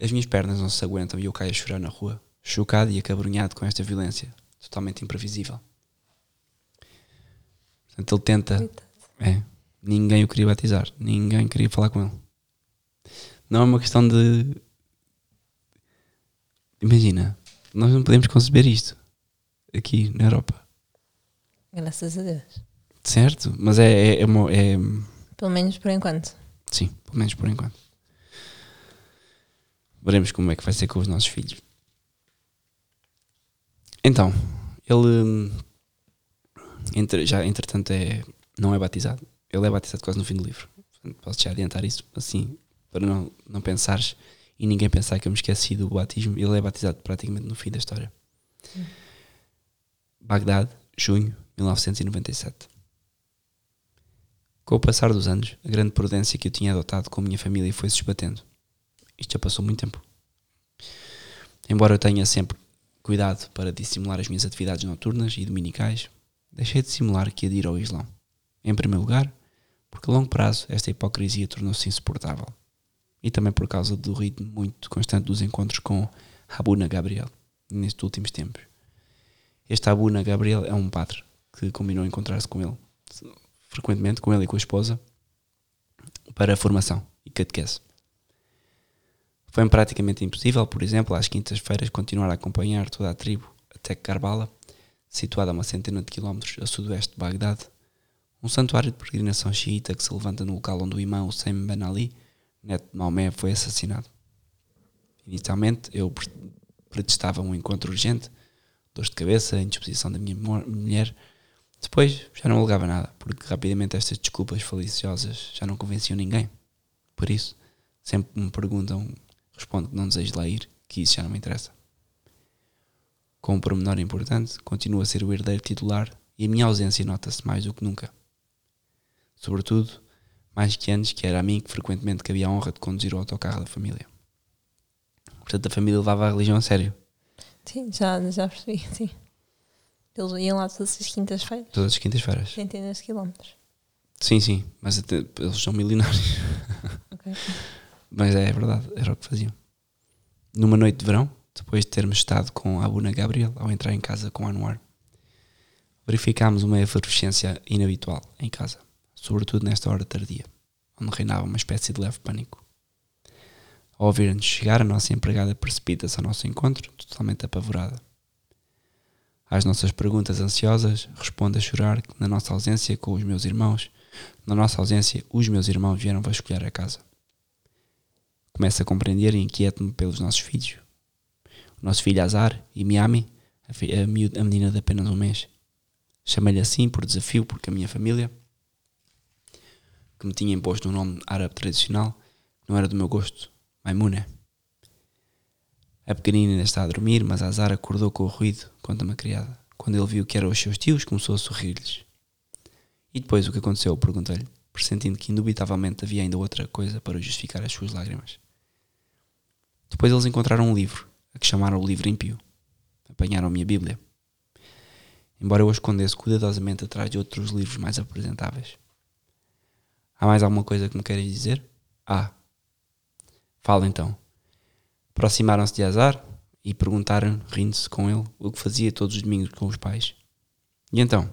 as minhas pernas não se aguentam e eu caio a chorar na rua, chocado e acabrunhado com esta violência, totalmente imprevisível. Portanto, ele tenta. É, ninguém o queria batizar, ninguém queria falar com ele. Não é uma questão de. Imagina, nós não podemos conceber isto aqui na Europa, Graças a Deus. certo? Mas é, é, é, uma- é- Pelo menos por enquanto. Sim, pelo menos por enquanto. Veremos como é que vai ser com os nossos filhos. Então, ele entre- já entretanto é, não é batizado. Ele é batizado quase no fim do livro. Posso já adiantar isso assim, para não, não pensares e ninguém pensar que eu me esqueci do batismo. Ele é batizado praticamente no fim da história. Bagdade, junho 1997. Com o passar dos anos, a grande prudência que eu tinha adotado com a minha família foi-se esbatendo. Isto já passou muito tempo. Embora eu tenha sempre cuidado para dissimular as minhas atividades noturnas e dominicais, deixei de simular que ia de ir ao Islão. Em primeiro lugar, porque a longo prazo esta hipocrisia tornou-se insuportável. E também por causa do ritmo muito constante dos encontros com Abuna Gabriel, nestes últimos tempos. Este Abuna Gabriel é um padre que combinou encontrar-se com ele frequentemente com ele e com a esposa para formação e catequese. Foi-me praticamente impossível, por exemplo, às quintas-feiras continuar a acompanhar toda a tribo até Karbala, situada a uma centena de quilómetros a sudoeste de Bagdade, um santuário de peregrinação xiita que se levanta no local onde o imã Hussein Ben Ali, neto de Maomé, foi assassinado. Inicialmente eu pre- pretextava um encontro urgente, dor de cabeça, indisposição da minha mulher, depois já não alegava nada, porque rapidamente estas desculpas faliciosas já não convenciam ninguém. Por isso, sempre me perguntam, respondo que não desejo lá ir, que isso já não me interessa. Com um pormenor importante, continuo a ser o herdeiro titular e a minha ausência nota-se mais do que nunca. Sobretudo, mais que antes, que era a mim que frequentemente cabia a honra de conduzir o autocarro da família. Portanto, a família levava a religião a sério, Sim, já, já percebi, [laughs] sim. Eles iam lá todas as quintas-feiras, todas as quintas-feiras. centenas de quilómetros. Sim, sim, mas até- eles são milionários. Ok. [laughs] Mas é verdade, era o que faziam. Numa noite de verão, depois de termos estado com a Abuna Gabriel ao entrar em casa com Anwar, verificámos uma efervescência inabitual em casa, sobretudo nesta hora tardia, onde reinava uma espécie de leve pânico. Ao ouvir-nos chegar, a nossa empregada precipita-se ao nosso encontro, totalmente apavorada. Às nossas perguntas ansiosas, responde a chorar que na nossa ausência com os meus irmãos, na nossa ausência, os meus irmãos vieram vasculhar a casa. Começo a compreender e inquieto-me pelos nossos filhos. Nosso filho Azar e Miami, a, fi- a, miúda- a menina de apenas um mês. Chamei-lhe assim por desafio, porque a minha família, que me tinha imposto um nome árabe tradicional, não era do meu gosto, Maimuna. A pequenina ainda está a dormir, mas Azar acordou com o ruído, conta-me a criada. Quando ele viu que eram os seus tios, começou a sorrir-lhes. E depois o que aconteceu? Perguntei-lhe, pressentindo que indubitavelmente havia ainda outra coisa para justificar as suas lágrimas. Depois eles encontraram um livro, a que chamaram o livro ímpio. Apanharam a minha Bíblia. Embora eu a escondesse cuidadosamente atrás de outros livros mais apresentáveis. Há mais alguma coisa que me queres dizer? Ah. Fala então. Aproximaram-se de Azar e perguntaram, rindo-se com ele, o que fazia todos os domingos com os pais. E então?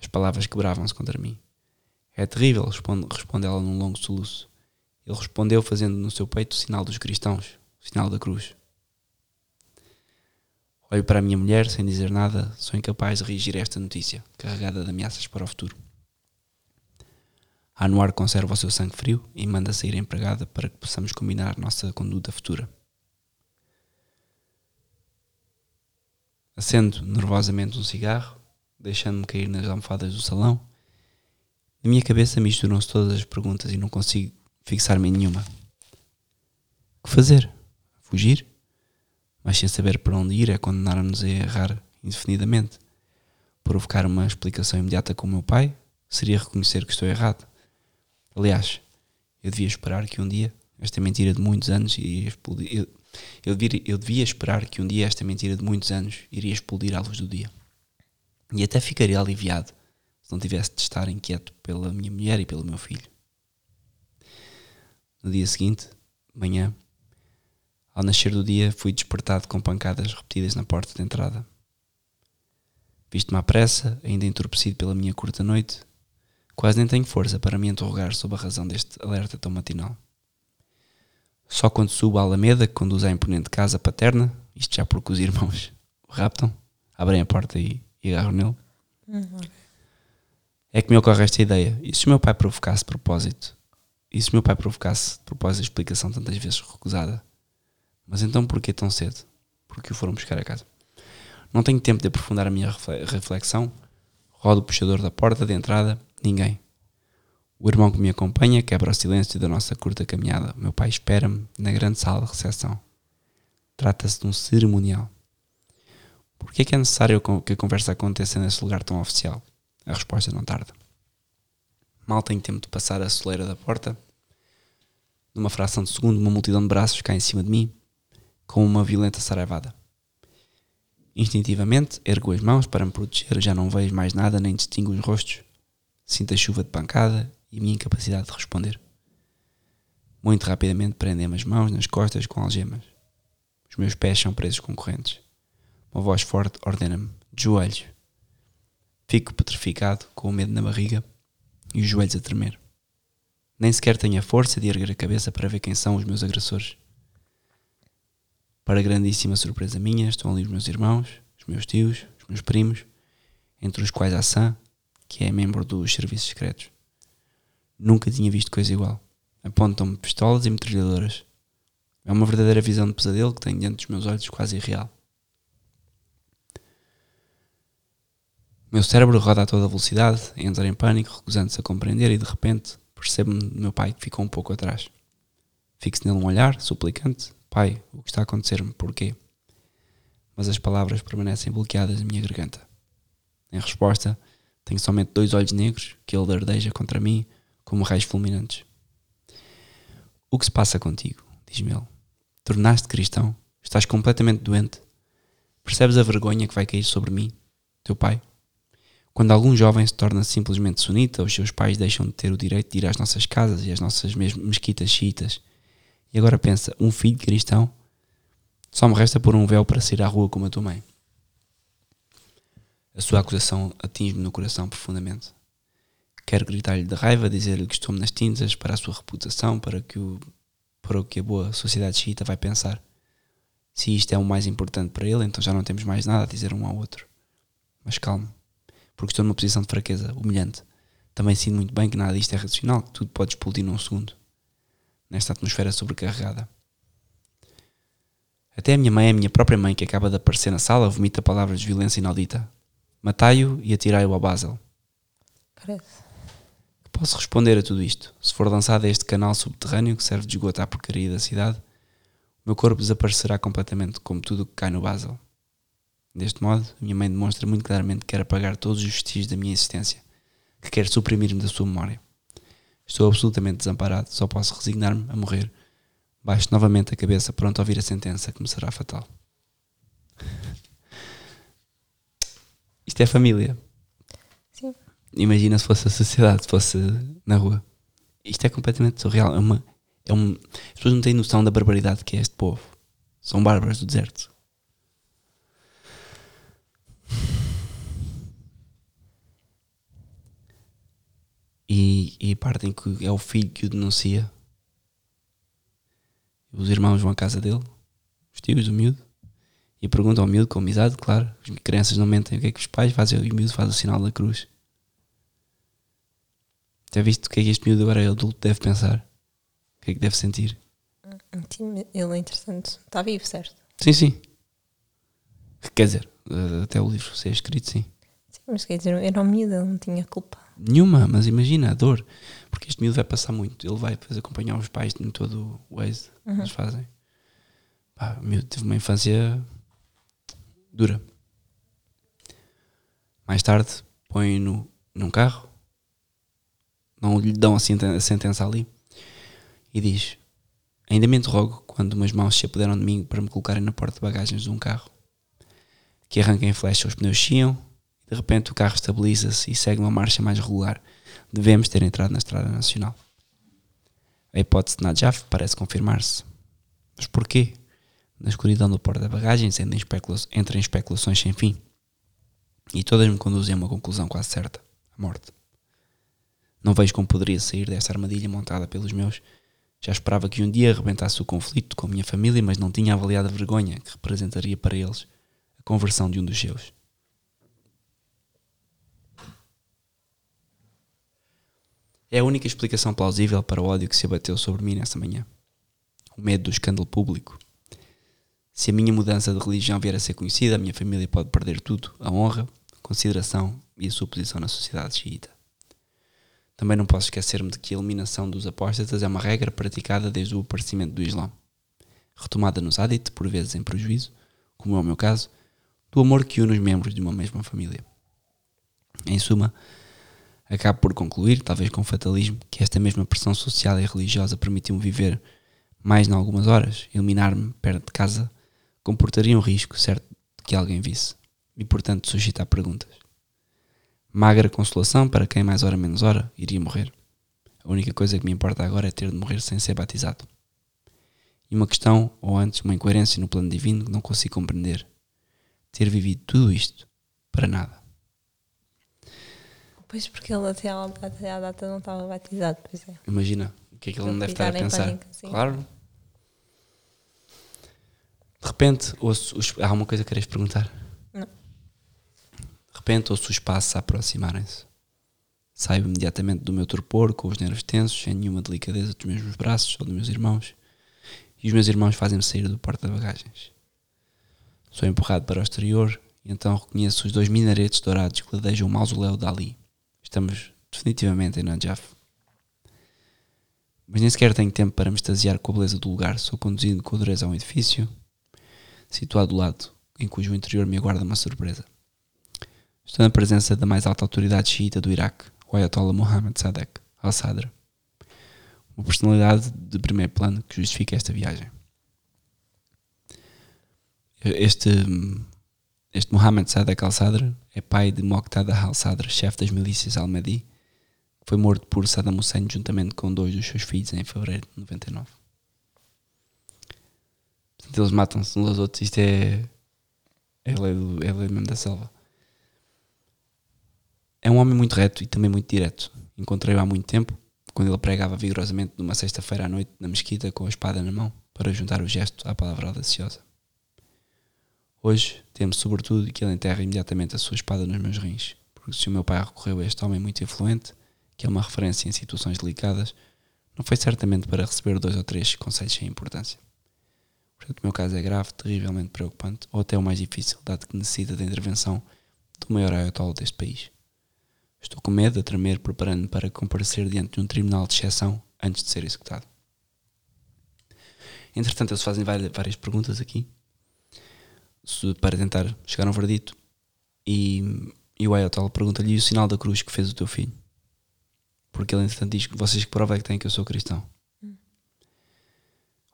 As palavras quebravam-se contra mim. É terrível, responde, responde ela num longo soluço. Ele respondeu fazendo no seu peito o sinal dos cristãos, o sinal da cruz. Olho para a minha mulher sem dizer nada, sou incapaz de reagir a esta notícia, carregada de ameaças para o futuro. Anuar conserva o seu sangue frio e manda sair a empregada para que possamos combinar nossa conduta futura. Acendo nervosamente um cigarro, deixando-me cair nas almofadas do salão. Na minha cabeça misturam-se todas as perguntas e não consigo fixar-me em nenhuma. O que fazer? Fugir? Mas sem saber para onde ir é condenar-nos a errar indefinidamente. Provocar uma explicação imediata com o meu pai seria reconhecer que estou errado. Aliás, eu devia esperar que um dia esta mentira de muitos anos iria explodir. Eu, eu, devia, eu devia esperar que um dia esta mentira de muitos anos iria explodir à luz do dia. E até ficaria aliviado se não tivesse de estar inquieto pela minha mulher e pelo meu filho. No dia seguinte, manhã, ao nascer do dia, fui despertado com pancadas repetidas na porta de entrada. Visto-me à pressa, ainda entorpecido pela minha curta noite, quase nem tenho força para me interrogar sobre a razão deste alerta tão matinal. Só quando subo à Alameda, que conduz à imponente casa paterna, isto já porque os irmãos o raptam, abrem a porta e, e agarram nele, Uhum. é que me ocorre esta ideia. E se o meu pai provocasse de propósito? E se o meu pai provocasse de propósito a explicação tantas vezes recusada? Mas então porquê tão cedo? Porque o foram buscar a casa. Não tenho tempo de aprofundar a minha refle- reflexão. Rodo o puxador da porta de entrada. Ninguém. O irmão que me acompanha quebra o silêncio da nossa curta caminhada. O meu pai espera-me na grande sala de recepção. Trata-se de um cerimonial. Por que é que é necessário que a conversa aconteça nesse lugar tão oficial? A resposta não tarda. Mal tenho tempo de passar a soleira da porta. Numa fração de segundo, uma multidão de braços cai em cima de mim, com uma violenta saraivada. Instintivamente, ergo as mãos para me proteger, já não vejo mais nada nem distingo os rostos. Sinto a chuva de pancada e a minha incapacidade de responder. Muito rapidamente prendem-me as mãos nas costas com algemas. Os meus pés são presos com correntes. Uma voz forte ordena-me: de joelhos. Fico petrificado, com o medo na barriga e os joelhos a tremer. Nem sequer tenho a força de erguer a cabeça para ver quem são os meus agressores. Para grandíssima surpresa minha, estão ali os meus irmãos, os meus tios, os meus primos, entre os quais a Sam, que é membro dos serviços secretos. Nunca tinha visto coisa igual. Apontam-me pistolas e metralhadoras. É uma verdadeira visão de pesadelo que tenho diante dos meus olhos quase irreal. Meu cérebro roda a toda velocidade, entra em pânico, recusando-se a compreender e de repente percebo-me do meu pai que ficou um pouco atrás. Fixo nele um olhar, suplicante. Pai, o que está a acontecer-me? Porquê? Mas as palavras permanecem bloqueadas na minha garganta. Em resposta, tenho somente dois olhos negros que ele dardeja contra mim como raios fulminantes. O que se passa contigo? Diz-me ele. Tornaste cristão? Estás completamente doente? Percebes a vergonha que vai cair sobre mim, teu pai? Quando algum jovem se torna simplesmente sunita, os seus pais deixam de ter o direito de ir às nossas casas e às nossas mesquitas xiitas. E agora pensa, um filho cristão? Só me resta pôr um véu para sair à rua como a tua mãe. A sua acusação atinge-me no coração profundamente. Quero gritar-lhe de raiva, dizer-lhe que estou-me nas tintas para a sua reputação, para, que o, para o que a boa sociedade xiita vai pensar. Se isto é o mais importante para ele, então já não temos mais nada a dizer um ao outro. Mas calma, porque estou numa posição de fraqueza humilhante. Também sinto muito bem que nada disto é racional, que tudo pode explodir num segundo. Nesta atmosfera sobrecarregada. Até a minha mãe, a minha própria mãe, que acaba de aparecer na sala, vomita palavras de violência inaudita. Matai-o e atirai-o ao Basel. Parece. Que posso responder a tudo isto? Se for lançado a este canal subterrâneo que serve de esgoto à porcaria da cidade, o meu corpo desaparecerá completamente, como tudo o que cai no Basel. Deste modo, a minha mãe demonstra muito claramente que quer apagar todos os vestígios da minha existência, que quer suprimir-me da sua memória. Estou absolutamente desamparado, só posso resignar-me a morrer. Baixo novamente a cabeça, pronto a ouvir a sentença que me será fatal. [laughs] Isto é família. Sim. Imagina se fosse a sociedade, se fosse na rua. Isto é completamente surreal. É uma, é um, as pessoas não têm noção da barbaridade que é este povo. São bárbaros do deserto. E, a parte em que é o filho que o denuncia. Os irmãos vão à casa dele, os tios do miúdo, e perguntam ao miúdo com amizade, claro. As crianças não mentem o que é que os pais fazem e o miúdo faz o sinal da cruz. Já viste o que é que este miúdo agora adulto deve pensar? O que é que deve sentir? Sim, ele é interessante. Está vivo, certo? Sim, sim. Quer dizer, eh, até o livro ser escrito, sim. Sim, mas quer dizer, era um miúdo, ele não tinha culpa. Nenhuma, mas imagina a dor. Porque este miúdo vai passar muito. Ele vai depois acompanhar os pais em todo o êxito que Uhum. eles fazem. Pá, o miúdo teve uma infância dura. Mais tarde, põe-no num carro. Não lhe dão a senten- a sentença ali. E diz: Ainda me interrogo quando umas mãos se apoderam de mim para me colocarem na porta de bagagens de um carro. Que arranquem flecha, os pneus chiam de repente o carro estabiliza-se e segue uma marcha mais regular. Devemos ter entrado na estrada nacional. A hipótese de Najaf parece confirmar-se. Mas porquê? Na escuridão do porta-bagagens entram especulações sem fim. E todas me conduzem a uma conclusão quase certa: a morte. Não vejo como poderia sair dessa armadilha montada pelos meus. Já esperava que um dia arrebentasse o conflito com a minha família, mas não tinha avaliado a vergonha que representaria para eles a conversão de um dos seus. É a única explicação plausível para o ódio que se abateu sobre mim nessa manhã. O medo do escândalo público. Se a minha mudança de religião vier a ser conhecida, a minha família pode perder tudo: a honra, a consideração e a sua posição na sociedade xiita. Também não posso esquecer-me de que a eliminação dos apóstatas é uma regra praticada desde o aparecimento do Islão, retomada nos Hadith, por vezes em prejuízo, como é o meu caso, do amor que une os membros de uma mesma família. Em suma, acabo por concluir, talvez com fatalismo, que esta mesma pressão social e religiosa permitiu-me viver mais em algumas horas. Eliminar-me perto de casa comportaria um risco, certo, de que alguém visse, e portanto suscitar perguntas. Magra consolação para quem mais hora menos hora iria morrer. A única coisa que me importa agora é ter de morrer sem ser batizado. E uma questão, ou antes, uma incoerência no plano divino que não consigo compreender. Ter vivido tudo isto para nada. Pois porque ele até à, até à data não estava batizado, pois é. Imagina o que é que ele não deve estar a pensar. Pânico, claro. De repente, ouço, há uma coisa que queres perguntar? Não. De repente, ouço os passos a aproximarem-se. Saio imediatamente do meu torpor, com os nervos tensos, sem nenhuma delicadeza dos meus braços ou dos meus irmãos. E os meus irmãos fazem-me sair do porta-bagagens. Sou empurrado para o exterior e então reconheço os dois minaretes dourados que ladejam o mausoléu de Ali Estamos definitivamente em Najaf. Mas nem sequer tenho tempo para me extasiar com a beleza do lugar. Sou conduzido com dureza a um edifício, situado do lado, em cujo interior me aguarda uma surpresa. Estou na presença da mais alta autoridade xiita do Iraque, o Ayatollah Mohammed Sadek al-Sadr. Uma personalidade de primeiro plano que justifica esta viagem. Este este Mohammed Sadek al-Sadr é pai de Moqtada al-Sadr, chefe das milícias al-Mahdi, que foi morto por Saddam Hussein juntamente com dois dos seus filhos em fevereiro de 99. Portanto, eles matam-se uns aos outros. Isto é. É lei, do, é lei mesmo da selva. É um homem muito reto e também muito direto. Encontrei-o há muito tempo, quando ele pregava vigorosamente numa sexta-feira à noite na mesquita com a espada na mão, para juntar o gesto à palavra audaciosa. Hoje temo sobretudo que ele enterre imediatamente a sua espada nos meus rins, porque se o meu pai recorreu a este homem muito influente, que é uma referência em situações delicadas, não foi certamente para receber dois ou três conselhos sem importância. Portanto, o meu caso é grave, terrivelmente preocupante, ou até o mais difícil, dado que necessita da intervenção do maior ayatollah deste país. Estou com medo, a tremer, preparando-me para comparecer diante de um tribunal de exceção antes de ser executado. Entretanto, eles fazem várias perguntas aqui para tentar chegar a um verdito. E, e o Ayatollah pergunta-lhe o sinal da cruz que fez o teu filho. Porque ele, entretanto, diz que vocês que prova é que têm que eu sou cristão. Hum.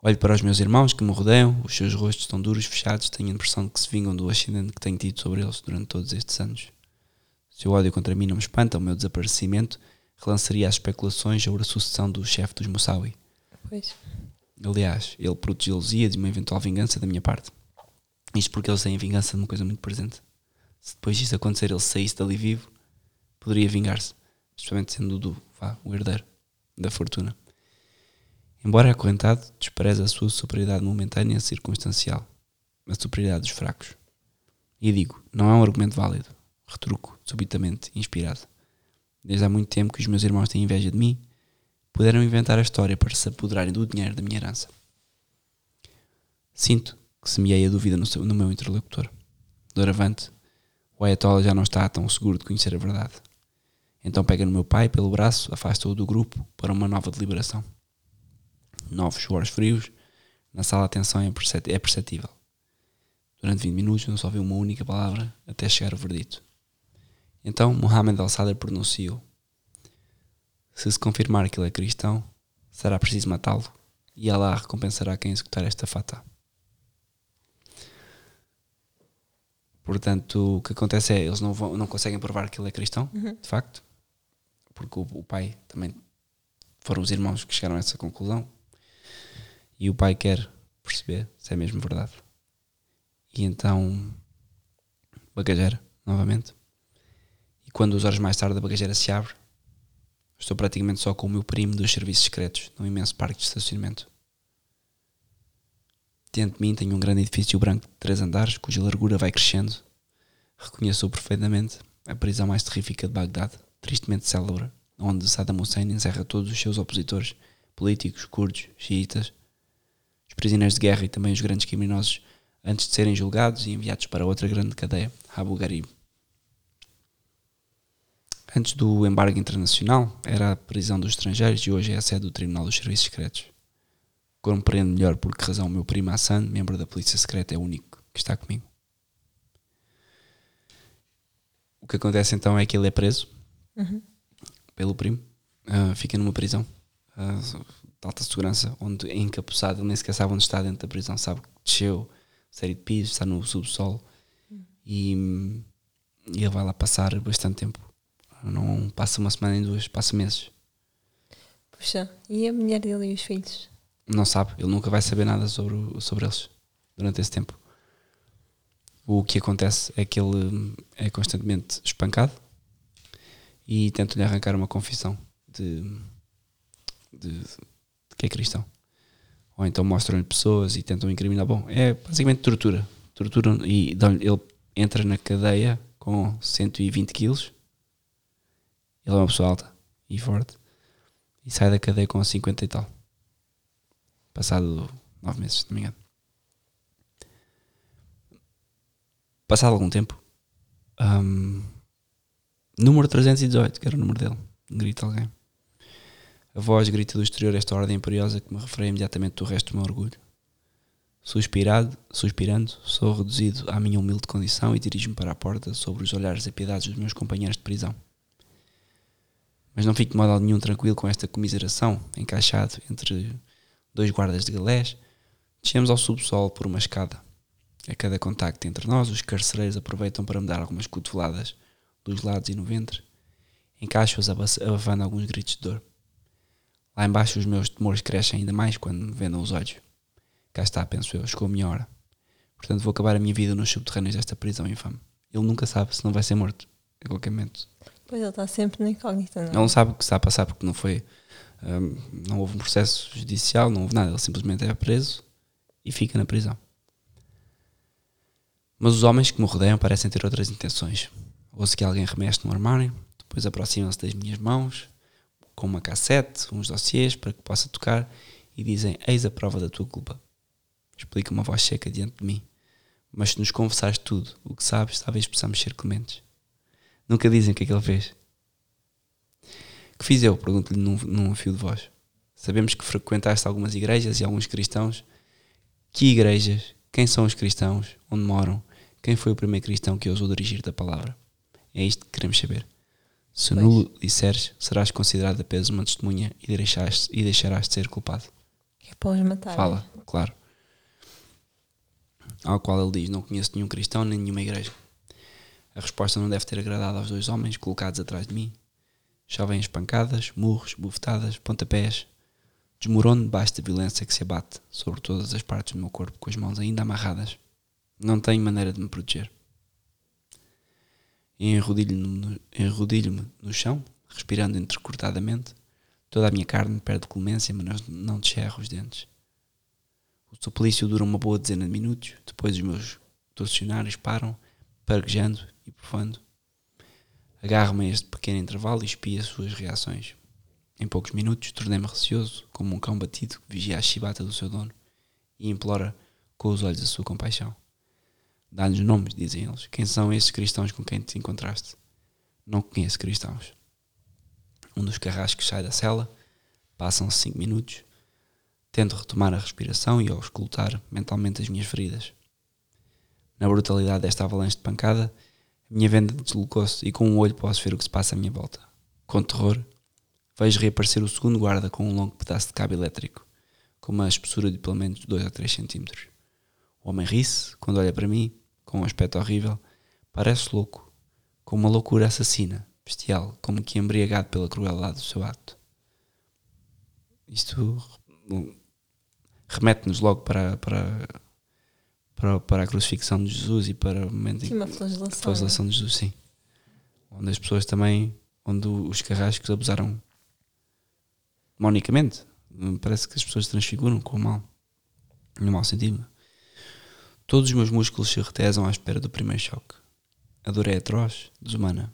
Olho para os meus irmãos que me rodeiam, os seus rostos estão duros, fechados, tenho a impressão de que se vingam do acidente que tenho tido sobre eles durante todos estes anos. Se o ódio contra mim não me espanta, o meu desaparecimento relançaria as especulações sobre a sucessão do chefe dos Moussawi. Pois. Aliás, ele protegê-los-ia de uma eventual vingança da minha parte. Isto porque eles têm vingança de uma coisa muito presente. Se depois disso acontecer, ele saísse dali vivo, poderia vingar-se. Especialmente sendo do, vá, o herdeiro da fortuna. Embora acorrentado, despreza a sua superioridade momentânea e circunstancial, a superioridade dos fracos. E digo, não é um argumento válido. Retruco, subitamente, inspirado. Desde há muito tempo que os meus irmãos têm inveja de mim, puderam inventar a história para se apoderarem do dinheiro da minha herança. Sinto que semeei a dúvida no, seu, no meu interlocutor. Doravante, o Ayatollah já não está tão seguro de conhecer a verdade. Então pega no meu pai pelo braço, afasta-o do grupo para uma nova deliberação. Novos suores frios, na sala a tensão é, é perceptível. Durante 20 minutos não só ouvi uma única palavra até chegar ao verdito. Então Mohammed al-Sadr pronunciou: Se se confirmar que ele é cristão, será preciso matá-lo e Allah recompensará quem executar esta fata. Portanto, o que acontece é eles não, vão, não conseguem provar que ele é cristão, de facto, porque o, o pai também foram os irmãos que chegaram a essa conclusão e o pai quer perceber se é mesmo verdade. E então, bagageira, novamente. E quando os horas mais tarde a bagageira se abre, estou praticamente só com o meu primo dos serviços secretos num imenso parque de estacionamento. Diante de mim tenho um grande edifício branco de três andares, cuja largura vai crescendo. Reconheço perfeitamente a prisão mais terrífica de Bagdade, tristemente célebre, onde Saddam Hussein encerra todos os seus opositores, políticos, curdos, xiitas, os prisioneiros de guerra e também os grandes criminosos, antes de serem julgados e enviados para outra grande cadeia, Abu Ghraib. Antes do embargo internacional, era a prisão dos estrangeiros e hoje é a sede do Tribunal dos Serviços Secretos. Compreendo melhor por que razão o meu primo Hassan, membro da Polícia Secreta, é o único que está comigo. O que acontece então é que ele é preso pelo primo, ah, fica numa prisão ah, de alta segurança, onde é encapuçado, ele nem sequer sabe onde está dentro da prisão, sabe que desceu série de pisos, está no subsolo e, e ele vai lá passar bastante tempo. Não passa uma semana nem duas, passa meses. Puxa, e a mulher dele e os filhos? Não sabe, ele nunca vai saber nada sobre, sobre eles durante esse tempo. O que acontece é que ele hum, é constantemente espancado e tentam-lhe arrancar uma confissão de, de, de que é cristão. Ou então mostram-lhe pessoas e tentam incriminar. Bom, é basicamente tortura. Tortura e ele entra na cadeia com 120 quilos. Ele é uma pessoa alta e forte. E sai da cadeia com 50 e tal passado nove meses, se não me engano. Passado algum tempo, hum, número 318, que era o número dele, grita alguém. A voz grita do exterior esta ordem imperiosa que me refere imediatamente do resto do meu orgulho. Suspirado, suspirando, sou reduzido à minha humilde condição e dirijo-me para a porta sobre os olhares apiedados dos meus companheiros de prisão. Mas não fico de modo nenhum tranquilo com esta comiseração, encaixado entre dois guardas de galés, descemos ao subsolo por uma escada. A cada contacto entre nós, os carcereiros aproveitam para me dar algumas cotoveladas dos lados e no ventre. Encaixo-os aba- abafando alguns gritos de dor. Lá embaixo os meus temores crescem ainda mais quando me vendam os olhos. Cá está, penso eu, chegou a minha hora. Portanto vou acabar a minha vida nos subterrâneos desta prisão infame. Ele nunca sabe se não vai ser morto, a qualquer momento. Pois ele está sempre na incógnita, não é? Ele não sabe o que está a passar porque não foi. Hum, não houve um processo judicial, não houve nada. Ele simplesmente é preso e fica na prisão. Mas os homens que me rodeiam parecem ter outras intenções. Ouço que alguém remexe no armário, depois aproximam-se das minhas mãos com uma cassete, uns dossiês para que possa tocar e dizem: Eis a prova da tua culpa. Explica uma voz seca diante de mim. Mas se nos confessares tudo o que sabes, talvez possamos ser clementes. Nunca dizem o que é que ele fez. Que fiz eu? Pergunto-lhe num, num fio de voz. Sabemos que frequentaste algumas igrejas e alguns cristãos. Que igrejas? Quem são os cristãos? Onde moram? Quem foi o primeiro cristão que ousou dirigir-te a palavra? É isto que queremos saber. Se Pois. nulo disseres, serás considerado apenas uma testemunha e deixarás, e deixarás de ser culpado. Que é para os matar. Fala, claro. Ao qual ele diz: Não conheço nenhum cristão nem nenhuma igreja. A resposta não deve ter agradado aos dois homens colocados atrás de mim. Chovem espancadas, murros, bufetadas, pontapés. Desmorono debaixo da violência que se abate sobre todas as partes do meu corpo com as mãos ainda amarradas. Não tenho maneira de me proteger. Enrodilho-me no, chão, respirando entrecortadamente. Toda a minha carne perde clemência, mas não descerro os dentes. O suplício dura uma boa dezena de minutos, depois os meus torcionários param, parguejando e bufando. Agarro-me a este pequeno intervalo e espio as suas reações. Em poucos minutos tornei-me receoso, como um cão batido que vigia a chibata do seu dono e implora com os olhos a sua compaixão. Dá-nos nomes, dizem eles. Quem são esses cristãos com quem te encontraste? Não conheço cristãos. Um dos carrascos sai da cela, passam-se cinco minutos, tento retomar a respiração e auscultar mentalmente as minhas feridas. Na brutalidade desta avalanche de pancada, minha venda deslocou-se e com um olho posso ver o que se passa à minha volta. Com terror, vejo reaparecer o segundo guarda com um longo pedaço de cabo elétrico, com uma espessura de pelo menos 2 a 3 centímetros. O homem ri-se quando olha para mim, com um aspecto horrível, parece louco, com uma loucura assassina, bestial, como que embriagado pela crueldade do seu ato. Isto hum, remete-nos logo para, para, para, para a crucifixão de Jesus e para o momento em Sim, uma que- a flagelação. flagelação de Jesus, sim. Onde as pessoas também, onde os carrascos abusaram demonicamente. Hum, Parece que as pessoas transfiguram com o mal. No mau sentido. Todos os meus músculos se retesam à espera do primeiro choque. A dor é atroz, desumana.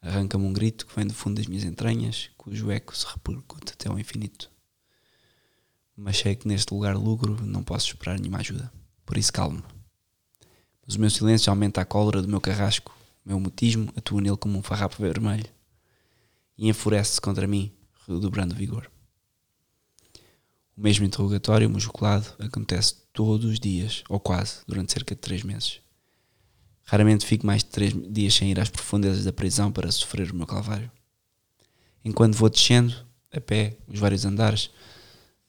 Arranca-me um grito que vem do fundo das minhas entranhas, cujo eco se repercute até ao infinito. Mas sei que neste lugar lúgubre não posso esperar nenhuma ajuda. Por isso calmo. Mas o meu silêncio aumenta a cólera do meu carrasco. O meu mutismo atua nele como um farrapo vermelho. E enfurece-se contra mim, redobrando vigor. O mesmo interrogatório musculado acontece todos os dias, ou quase, durante cerca de três meses. Raramente fico mais de três dias sem ir às profundezas da prisão para sofrer o meu calvário. Enquanto vou descendo, a pé, os vários andares,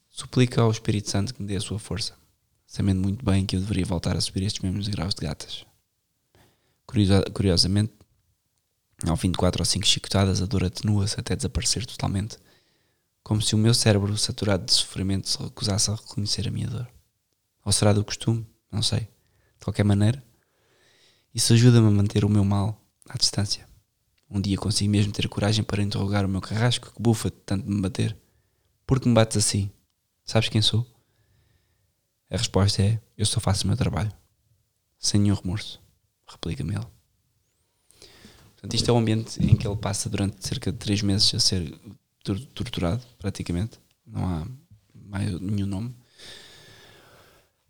suplico ao Espírito Santo que me dê a sua força, sabendo muito bem que eu deveria voltar a subir estes mesmos graus de gatas. Curiosa- Curiosamente, ao fim de quatro ou cinco chicotadas, a dor atenua-se até desaparecer totalmente, como se o meu cérebro, saturado de sofrimento, se recusasse a reconhecer a minha dor. Ou será do costume? Não sei. De qualquer maneira, isso ajuda-me a manter o meu mal à distância. Um dia consigo mesmo ter coragem para interrogar o meu carrasco que bufa de tanto me bater. Por que me bates assim? Sabes quem sou? A resposta é: eu só faço o meu trabalho. Sem nenhum remorso. Replica-me ele. Portanto, isto é o ambiente em que ele passa durante cerca de três meses a ser tor- torturado, praticamente. Não há mais nenhum nome.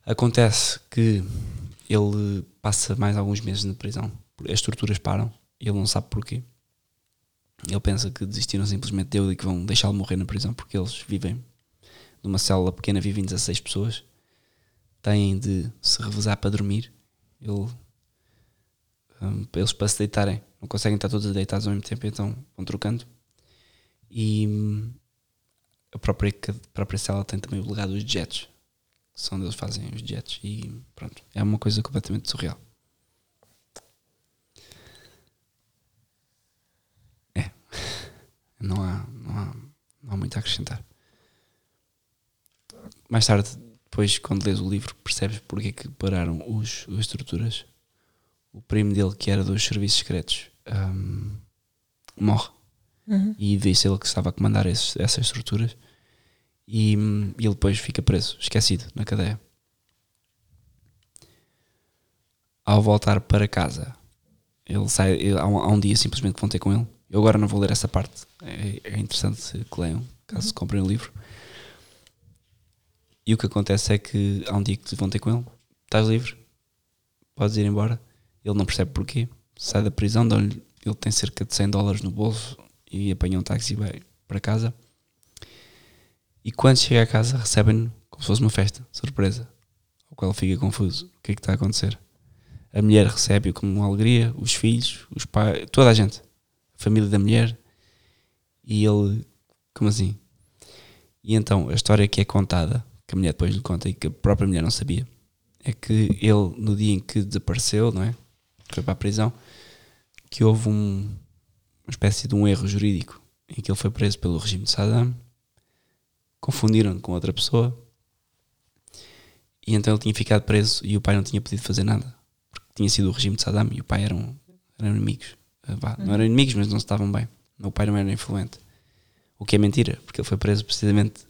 Acontece que ele passa mais alguns meses na prisão. As torturas param ele não sabe porquê. Ele pensa que desistiram simplesmente dele e que vão deixá-lo morrer na prisão porque eles vivem numa célula pequena, vivem 16 pessoas. Têm de se revezar para dormir. Ele, hum, eles para se deitarem não conseguem estar todos deitados ao mesmo tempo, então vão trocando. E hum, a própria, a própria tem também o legado dos jets, que são onde eles fazem os jets. E pronto, é uma coisa completamente surreal. É, [laughs] não há, não há, não há muito a acrescentar. Mais tarde, depois, quando lês o livro, percebes porque é que pararam os, as estruturas. O primo dele, que era dos serviços secretos, hum, morre Uhum. e vê-se ele que estava a comandar esses- essas estruturas e, hum, e ele depois fica preso, esquecido, na cadeia. Ao voltar para casa, ele sai, ele- há, um, há um dia simplesmente que vão ter com ele. Eu agora não vou ler essa parte, é, é interessante que leiam, caso comprem o livro. E o que acontece é que há um dia que vão ter com ele, estás livre, podes ir embora. Ele não percebe porquê, sai da prisão, ele tem cerca de 100 dólares no bolso e apanha um táxi e vai para casa. E quando chega a casa, recebem-no como se fosse uma festa, surpresa. Ao qual fica confuso. O que é que está a acontecer? A mulher recebe-o com uma alegria, os filhos, os pais, toda a gente, a família da mulher. E ele, como assim? E então a história que é contada, que a mulher depois lhe conta e que a própria mulher não sabia, é que ele, no dia em que desapareceu, não é? Foi para a prisão, que houve um, uma espécie de um erro jurídico em que ele foi preso pelo regime de Saddam, confundiram com outra pessoa e então ele tinha ficado preso e o pai não tinha podido fazer nada porque tinha sido o regime de Saddam e o pai eram, eram inimigos. Ah, Não eram inimigos, mas não se estavam bem. O pai não era influente. O que é mentira, porque ele foi preso precisamente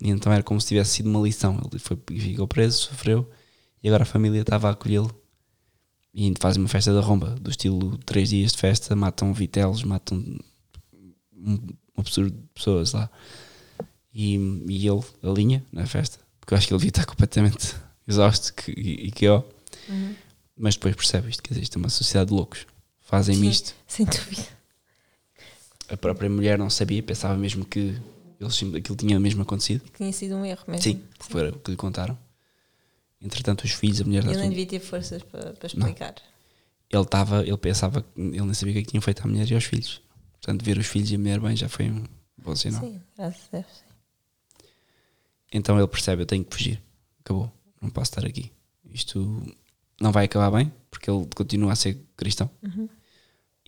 e então era como se tivesse sido uma lição. Ele foi, ficou preso, sofreu e agora a família estava a acolhê-lo e fazem uma festa da romba, do estilo três dias de festa, matam vitelos, matam um, absurdo de pessoas lá. E, e ele alinha na festa, porque eu acho que ele devia estar completamente [laughs] exausto que, e, e que ó. Uhum. Mas depois percebe isto, isto é uma sociedade de loucos. Fazem-me isto. Sem dúvida. A própria mulher não sabia, pensava mesmo que eles, sim- aquilo tinha mesmo acontecido. Tinha sido um erro mesmo. Sim, porque foi o que lhe contaram. Entretanto, os filhos, a mulher Ele nem devia ter forças para, para explicar. Ele estava, ele pensava, que- ele nem sabia o que é que tinham feito à mulher e aos filhos. Portanto, ver os filhos e a mulher bem já foi um bom sinal. Sim, graças a Deus. sim. Então ele percebe: eu tenho que fugir. Acabou. Não posso estar aqui. Isto não vai acabar bem, porque ele continua a ser cristão Uhum.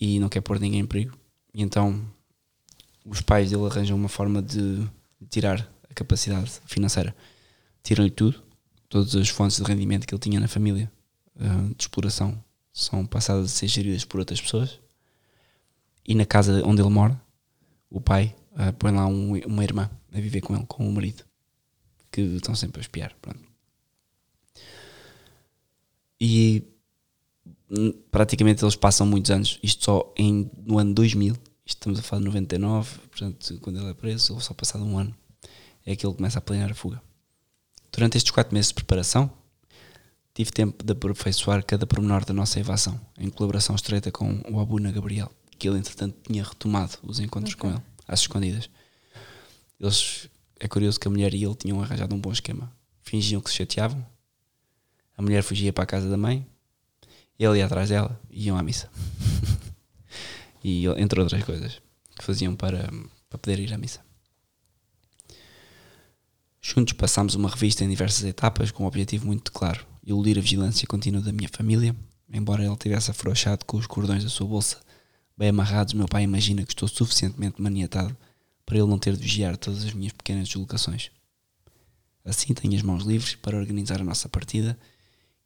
e não quer pôr ninguém em perigo. E então os pais dele arranjam uma forma de tirar a capacidade financeira. Tiram-lhe tudo, todas as fontes de rendimento que ele tinha na família ah, de exploração são passadas a ser geridas por outras pessoas. E na casa onde ele mora, o pai ah, põe lá um- uma irmã a viver com ele, com o marido, que estão sempre a espiar. Pronto. E hum, praticamente eles passam muitos anos, isto só em, no ano 2000, isto estamos a falar de 99, portanto, quando ele é preso, ele só passado um ano, é que ele começa a planear a fuga. Durante estes quatro meses de preparação, tive tempo de aperfeiçoar cada pormenor da nossa evasão, em colaboração estreita com o Abuna Gabriel, que ele entretanto tinha retomado os encontros com ele, às escondidas. Eles, é curioso que a mulher e ele tinham arranjado um bom esquema. Fingiam que se chateavam, a mulher fugia para a casa da mãe, ele ia atrás dela e iam à missa. [laughs] e entre outras coisas que faziam para, para poder ir à missa. Juntos passámos uma revista em diversas etapas com um objetivo muito claro: iludir a vigilância contínua da minha família. Embora ele tivesse afrouxado com os cordões da sua bolsa bem amarrados, meu pai imagina que estou suficientemente maniatado para ele não ter de vigiar todas as minhas pequenas deslocações. Assim tenho as mãos livres para organizar a nossa partida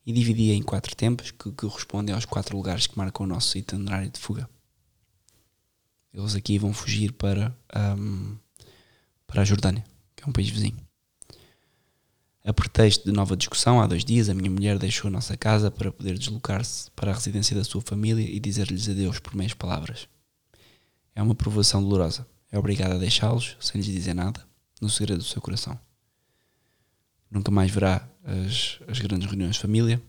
e dividi-a em quatro tempos que correspondem aos quatro lugares que marcam o nosso itinerário de fuga. Eles aqui vão fugir para, ahm, para a Jordânia, que é um país vizinho. A pretexto de nova discussão, há dois dias, a minha mulher deixou a nossa casa para poder deslocar-se para a residência da sua família e dizer-lhes adeus por meias palavras. É uma provação dolorosa. É obrigada a deixá-los, sem lhes dizer nada, no segredo do seu coração. Nunca mais verá as, as grandes reuniões de família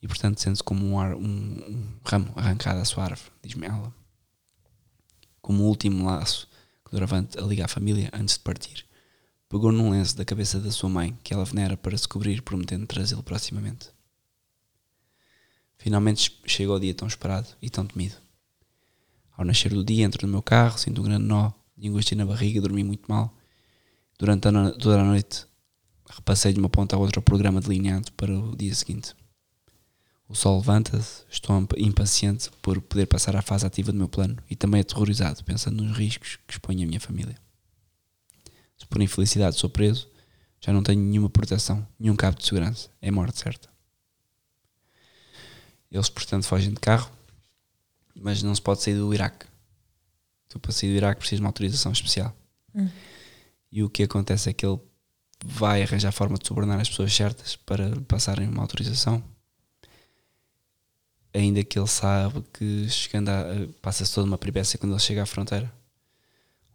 e, portanto, sente-se como um, ar- um- um ramo arrancado à sua árvore, diz-me ela. Como último laço que Doravante a liga à família antes de partir pegou num lenço da cabeça da sua mãe que ela venera para se cobrir, prometendo trazê-lo proximamente. Finalmente chega o dia tão esperado e tão temido. Ao nascer do dia, entro no meu carro, sinto um grande nó de angústia na barriga, dormi muito mal. Durante a toda a noite, repassei de uma ponta à outra o programa delineado para o dia seguinte. O sol levanta-se, estou imp- impaciente por poder passar à fase ativa do meu plano e também aterrorizado, pensando nos riscos que expõe a minha família. Se por infelicidade sou preso, já não tenho nenhuma proteção, nenhum cabo de segurança. É morte certa. Eles, portanto, fogem de carro, mas não se pode sair do Iraque. Tu, para sair do Iraque, precisas de uma autorização especial. Hum. E o que acontece é que ele vai arranjar forma de subornar as pessoas certas para passarem uma autorização. Ainda que ele sabe que chegando a, passa-se toda uma peripécia quando ele chega à fronteira,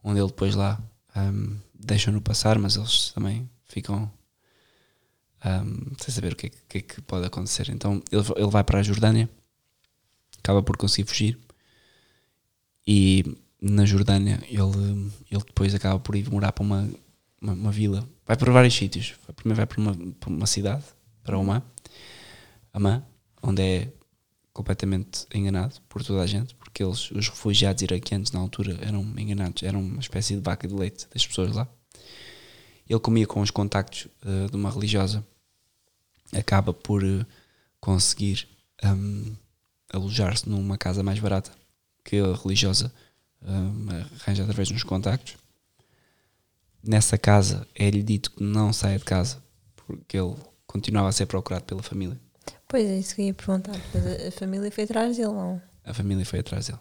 onde ele depois lá hum, deixam-no passar, mas eles também ficam hum, sem saber o que é, que- é que pode acontecer. Então ele, ele vai para a Jordânia, acaba por conseguir fugir e na Jordânia ele, ele depois acaba por ir morar para uma, uma, uma vila. Vai para vários sítios. Primeiro vai para uma, para uma cidade, para Omã, Amã, onde é completamente enganado por toda a gente, porque eles, os refugiados iraquianos na altura eram enganados, eram uma espécie de vaca de leite das pessoas lá. Ele comia com os contactos eh, de uma religiosa, acaba por eh, conseguir hum, alojar-se numa casa mais barata que a religiosa hum, arranja através dos contactos. Nessa casa é-lhe dito que não saia de casa porque ele continuava a ser procurado pela família. Pois é, isso que eu ia perguntar. A, família foi atrás dele, não? A família foi atrás dele.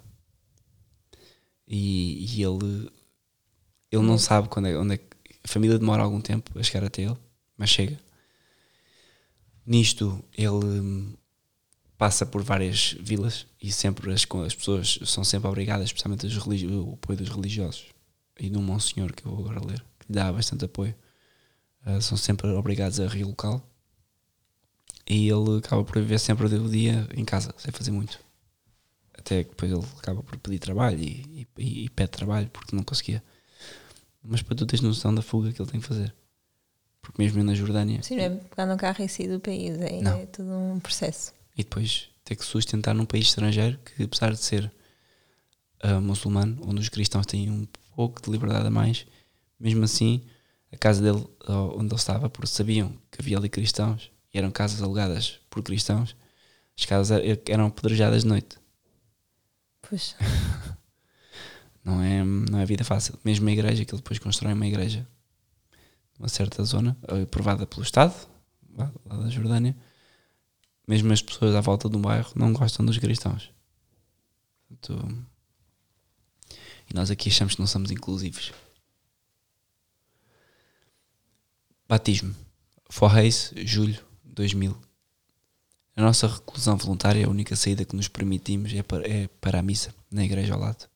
E, e ele, ele não sabe quando é, onde é que. A família demora algum tempo a chegar até ele, mas chega. Nisto, ele hum, passa por várias vilas e sempre as, as pessoas são sempre obrigadas, especialmente o apoio dos religiosos e de monsenhor que eu vou agora ler, que lhe dá bastante apoio. Ah, são sempre obrigados a relocá-lo e ele acaba por viver sempre o dia em casa, sem fazer muito. Até que depois ele acaba por pedir trabalho e, e- e pede trabalho porque não conseguia. Mas para tu teres noção da fuga que ele tem que fazer. Porque mesmo na Jordânia Sim, não é pegar no carro e sair do país. É, Não. é tudo um processo. e depois ter que sustentar num país estrangeiro que apesar de ser ah, muçulmano, onde os cristãos têm um pouco de liberdade a mais, mesmo assim a casa dele, ou onde ele estava, porque sabiam que havia ali cristãos e eram casas alugadas por cristãos, as casas er- eram apedrejadas de noite. Pois. [laughs] Não é, não é vida fácil. Mesmo a igreja, que ele depois constrói uma igreja numa certa zona, eh, aprovada pelo Estado, lá, da Jordânia, mesmo as pessoas à volta um bairro não gostam dos cristãos. Portanto, e nós aqui achamos que não somos inclusivos. Batismo. Forreis, julho 2000. A nossa reclusão voluntária, a única saída que nos permitimos é para, é para a missa, na igreja ao lado.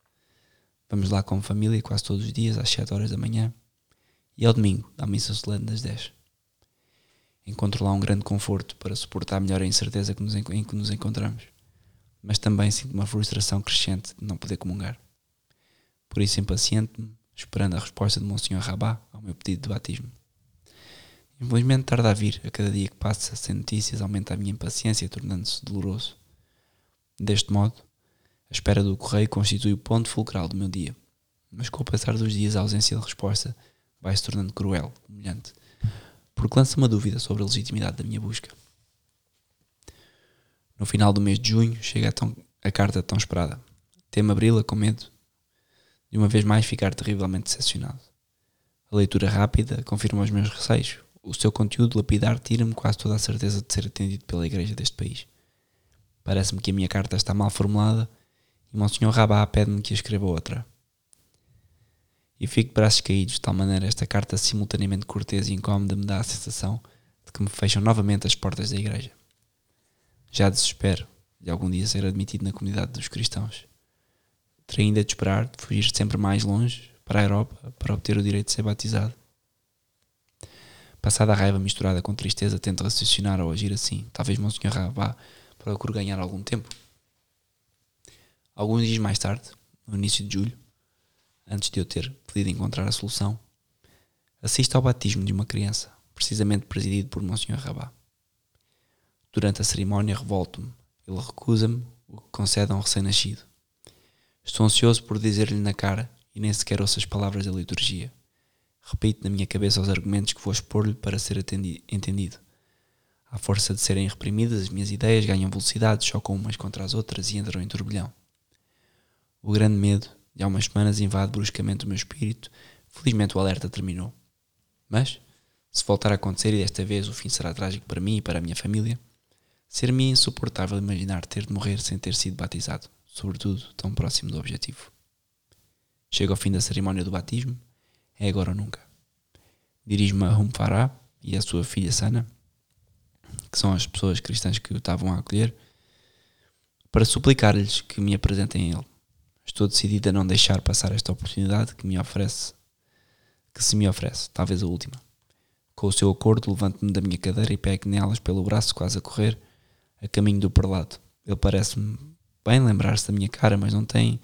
Vamos lá como família quase todos os dias, às 7 horas da manhã. E ao domingo, à missa solene das 10. Encontro lá um grande conforto para suportar melhor a incerteza que nos, em que nos encontramos. Mas também sinto uma frustração crescente de não poder comungar. Por isso impaciente-me, esperando a resposta de Monsenhor Rabá ao meu pedido de batismo. Infelizmente tarda a vir, a cada dia que passa sem notícias aumenta a minha impaciência, tornando-se doloroso. Deste modo, a espera do correio constitui o ponto fulcral do meu dia. Mas com o passar dos dias a ausência de resposta vai se tornando cruel, humilhante, porque lança uma dúvida sobre a legitimidade da minha busca. No final do mês de junho chega a, tão- a carta tão esperada. Temo abri-la com medo de uma vez mais ficar terrivelmente decepcionado. A leitura rápida confirma os meus receios. O seu conteúdo lapidar tira-me quase toda a certeza de ser atendido pela igreja deste país. Parece-me que a minha carta está mal formulada e Monsenhor Rabá pede-me que escreva outra. E fico de braços caídos, de tal maneira esta carta simultaneamente cortês e incómoda me dá a sensação de que me fecham novamente as portas da igreja. Já desespero de algum dia ser admitido na comunidade dos cristãos. Terei ainda de esperar, de fugir sempre mais longe, para a Europa, para obter o direito de ser batizado. Passada a raiva misturada com tristeza, tento raciocinar ou agir assim. Talvez Monsenhor Rabá procure ganhar algum tempo. Alguns dias mais tarde, no início de julho, antes de eu ter podido encontrar a solução, assisto ao batismo de uma criança, precisamente presidido por Monsenhor Rabá. Durante a cerimónia revolto-me. Ele recusa-me o que concede a um recém-nascido. Estou ansioso por dizer-lhe na cara e nem sequer ouço as palavras da liturgia. Repito na minha cabeça os argumentos que vou expor-lhe para ser entendido. À força de serem reprimidas, as minhas ideias ganham velocidade, chocam umas contra as outras e entram em turbilhão. O grande medo de há umas semanas invade bruscamente o meu espírito. Felizmente o alerta terminou. Mas, se voltar a acontecer e desta vez o fim será trágico para mim e para a minha família, ser-me insuportável imaginar ter de morrer sem ter sido batizado, sobretudo tão próximo do objetivo. Chego ao fim da cerimónia do batismo, é agora ou nunca. Dirijo-me a Farah e a sua filha Sana, que são as pessoas cristãs que o estavam a acolher, para suplicar-lhes que me apresentem a ele. Estou decidido a não deixar passar esta oportunidade que me oferece, que se me oferece, talvez a última. Com o seu acordo, levanto-me da minha cadeira e pego nelas pelo braço, quase a correr, a caminho do parlado. Ele parece-me bem lembrar-se da minha cara, mas não tem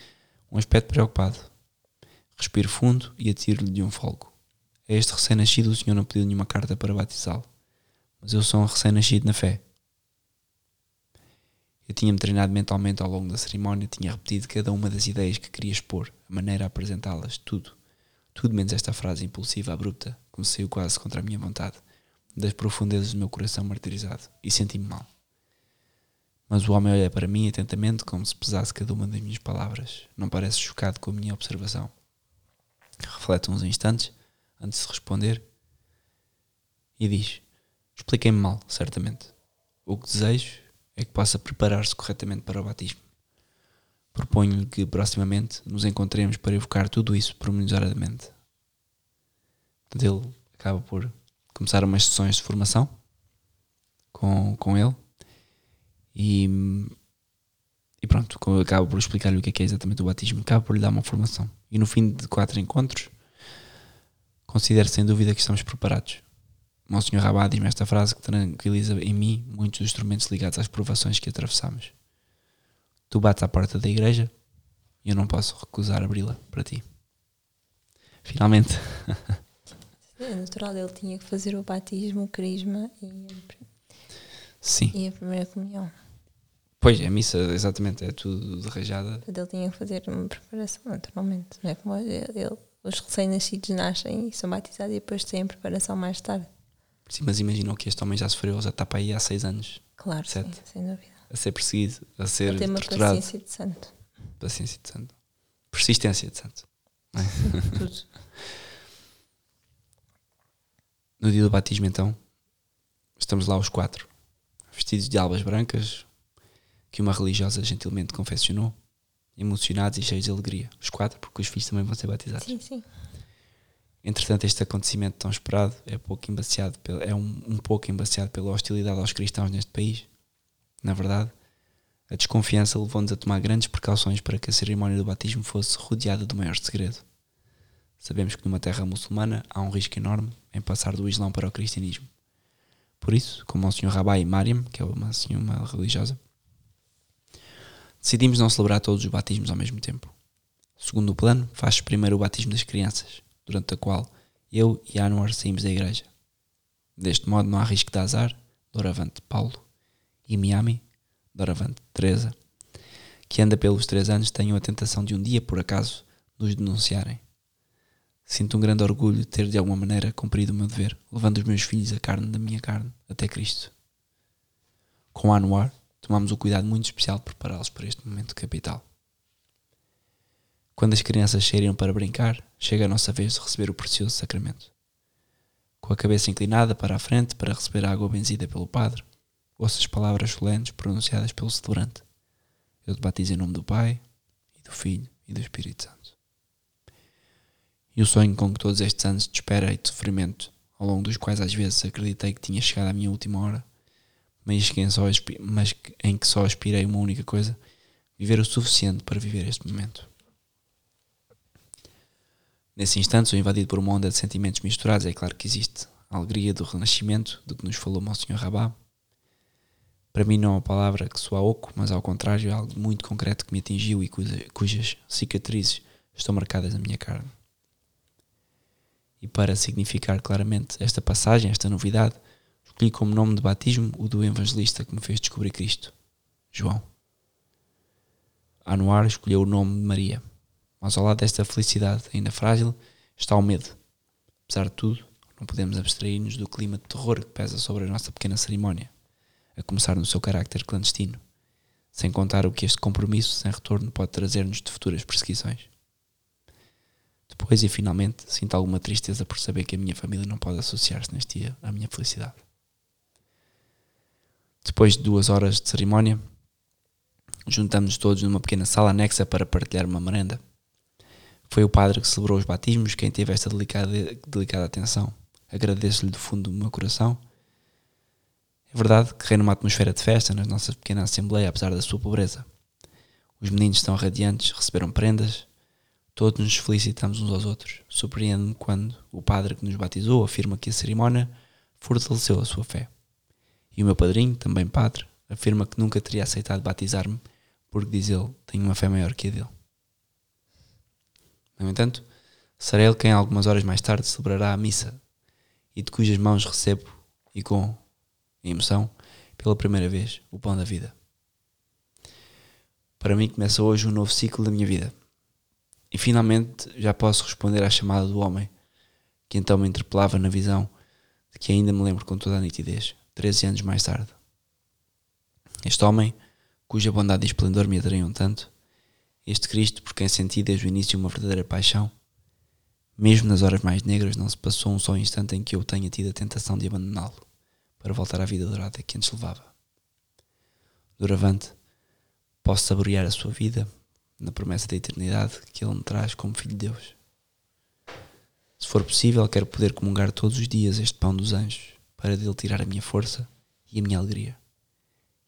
um aspecto preocupado. Respiro fundo e atiro-lhe de um folgo. A este recém-nascido o Senhor não pediu nenhuma carta para batizá-lo, mas eu sou um recém-nascido na fé. Eu tinha-me treinado mentalmente ao longo da cerimónia, tinha repetido cada uma das ideias que queria expor, a maneira a apresentá-las, tudo. Tudo menos esta frase impulsiva, abrupta, que me saiu quase contra a minha vontade, das profundezas do meu coração martirizado, e senti-me mal. Mas o homem olha para mim atentamente, como se pesasse cada uma das minhas palavras. Não parece chocado com a minha observação. Reflete uns instantes, antes de responder, e diz: Expliquei-me mal, certamente. O que desejo é que possa preparar-se corretamente para o batismo. Proponho-lhe que proximamente nos encontremos para evocar tudo isso pormenorizadamente. Portanto, ele acaba por começar umas sessões de formação com, com ele e, e pronto, acaba por explicar-lhe o que é, que é exatamente o batismo, acaba por lhe dar uma formação. E no fim de quatro encontros, considero sem dúvida que estamos preparados. Monsenhor Rabá diz-me esta frase que tranquiliza em mim muitos dos instrumentos ligados às provações que atravessamos. Tu bates à porta da igreja e eu não posso recusar abri-la para ti. Finalmente, É natural, ele tinha que fazer o batismo, o crisma e, sim. e a primeira comunhão. Pois, a missa, exatamente, é tudo de rajada. Ele tinha que fazer uma preparação naturalmente. Não é como ele, ele- os recém-nascidos nascem e são batizados e depois têm a preparação mais tarde. Sim, mas imagina que este homem já sofreu, já está para aí há seis anos Claro, Certo. sim, sem dúvida. a ser perseguido, a ser Ele tem uma torturado. paciência de santo. Paciência de santo. Persistência de santo. [laughs] [laughs] Tudo. No dia do batismo, então, estamos lá os quatro, vestidos de albas brancas, que uma religiosa gentilmente confeccionou, emocionados e cheios de alegria. Os quatro, porque os filhos também vão ser batizados. Sim, sim. Entretanto, este acontecimento tão esperado é, pouco embaciado é um, um pouco embaciado pela hostilidade aos cristãos neste país. Na verdade, a desconfiança levou-nos a tomar grandes precauções para que a cerimónia do batismo fosse rodeada do maior segredo. Sabemos que numa terra muçulmana há um risco enorme em passar do Islão para o cristianismo. Por isso, como o Sr. Rabai Mariam, que é uma senhora religiosa, decidimos não celebrar todos os batismos ao mesmo tempo. Segundo o plano, faz primeiro o batismo das crianças, durante a qual eu e Anwar saímos da igreja. Deste modo não há risco de azar, doravante Paulo, e Miami, doravante Teresa, que anda pelos três anos, tenham a tentação de um dia, por acaso, nos denunciarem. Sinto um grande orgulho de ter de alguma maneira cumprido o meu dever, levando os meus filhos a carne da minha carne, até Cristo. Com Anwar, tomamos o cuidado muito especial de prepará-los para este momento capital. Quando as crianças saíram para brincar, chega a nossa vez de receber o precioso sacramento. Com a cabeça inclinada para a frente para receber a água benzida pelo padre, ouço as palavras solenes pronunciadas pelo celebrante. Eu te batizo em nome do Pai, e do Filho e do Espírito Santo. E o sonho com que todos estes anos de espera e de sofrimento, ao longo dos quais às vezes acreditei que tinha chegado à minha última hora, mas, que em, só mas que- em que só aspirei uma única coisa, viver o suficiente para viver este momento. Nesse instante sou invadido por uma onda de sentimentos misturados. É claro que existe a alegria do renascimento, do que nos falou Monsenhor Rabá. Para mim não é uma palavra que soa oco, mas ao contrário é algo muito concreto que me atingiu e cuja- cujas cicatrizes estão marcadas na minha carne. E para significar claramente esta passagem, esta novidade, escolhi como nome de batismo o do evangelista que me fez descobrir Cristo, João. Anuar escolheu o nome de Maria, mas ao lado desta felicidade ainda frágil está o medo. Apesar de tudo, não podemos abstrair-nos do clima de terror que pesa sobre a nossa pequena cerimónia, a começar no seu carácter clandestino, sem contar o que este compromisso sem retorno pode trazer-nos de futuras perseguições. Depois e finalmente sinto alguma tristeza por saber que a minha família não pode associar-se neste dia à minha felicidade. Depois de duas horas de cerimónia, juntamos-nos todos numa pequena sala anexa para partilhar uma merenda. Foi o padre que celebrou os batismos quem teve esta delicada, delicada atenção. Agradeço-lhe do fundo do meu coração. É verdade que reina uma atmosfera de festa na nossa pequena assembleia, apesar da sua pobreza. Os meninos estão radiantes, receberam prendas, todos nos felicitamos uns aos outros. Surpreende-me quando o padre que nos batizou afirma que a cerimónia fortaleceu a sua fé. E o meu padrinho, também padre, afirma que nunca teria aceitado batizar-me porque, diz ele, tenho uma fé maior que a dele. No entanto, será ele quem algumas horas mais tarde celebrará a missa e de cujas mãos recebo, e com emoção, pela primeira vez, o pão da vida. Para mim começa hoje um novo ciclo da minha vida. E finalmente já posso responder à chamada do homem, que então me interpelava na visão de que ainda me lembro com toda a nitidez, 13 anos mais tarde. Este homem, cuja bondade e esplendor me atraiam tanto, este Cristo por quem senti desde o início uma verdadeira paixão, mesmo nas horas mais negras não se passou um só instante em que eu tenha tido a tentação de abandoná-lo para voltar à vida dourada que antes levava. Doravante, posso saborear a sua vida na promessa da eternidade que ele me traz como filho de Deus. Se for possível, quero poder comungar todos os dias este pão dos anjos para dele tirar a minha força e a minha alegria.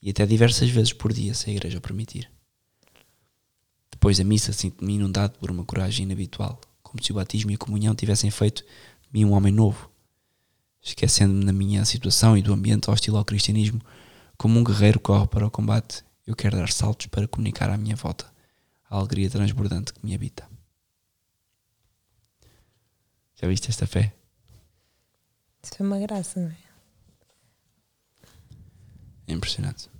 E até diversas vezes por dia, se a igreja o permitir. Depois da missa, sinto-me inundado por uma coragem inabitual, como se o batismo e a comunhão tivessem feito de mim um homem novo. Esquecendo-me da minha situação e do ambiente hostil ao cristianismo, como um guerreiro corre para o combate, eu quero dar saltos para comunicar à minha volta a alegria transbordante que me habita. Já viste esta fé? Isso foi uma graça, não é? É impressionante.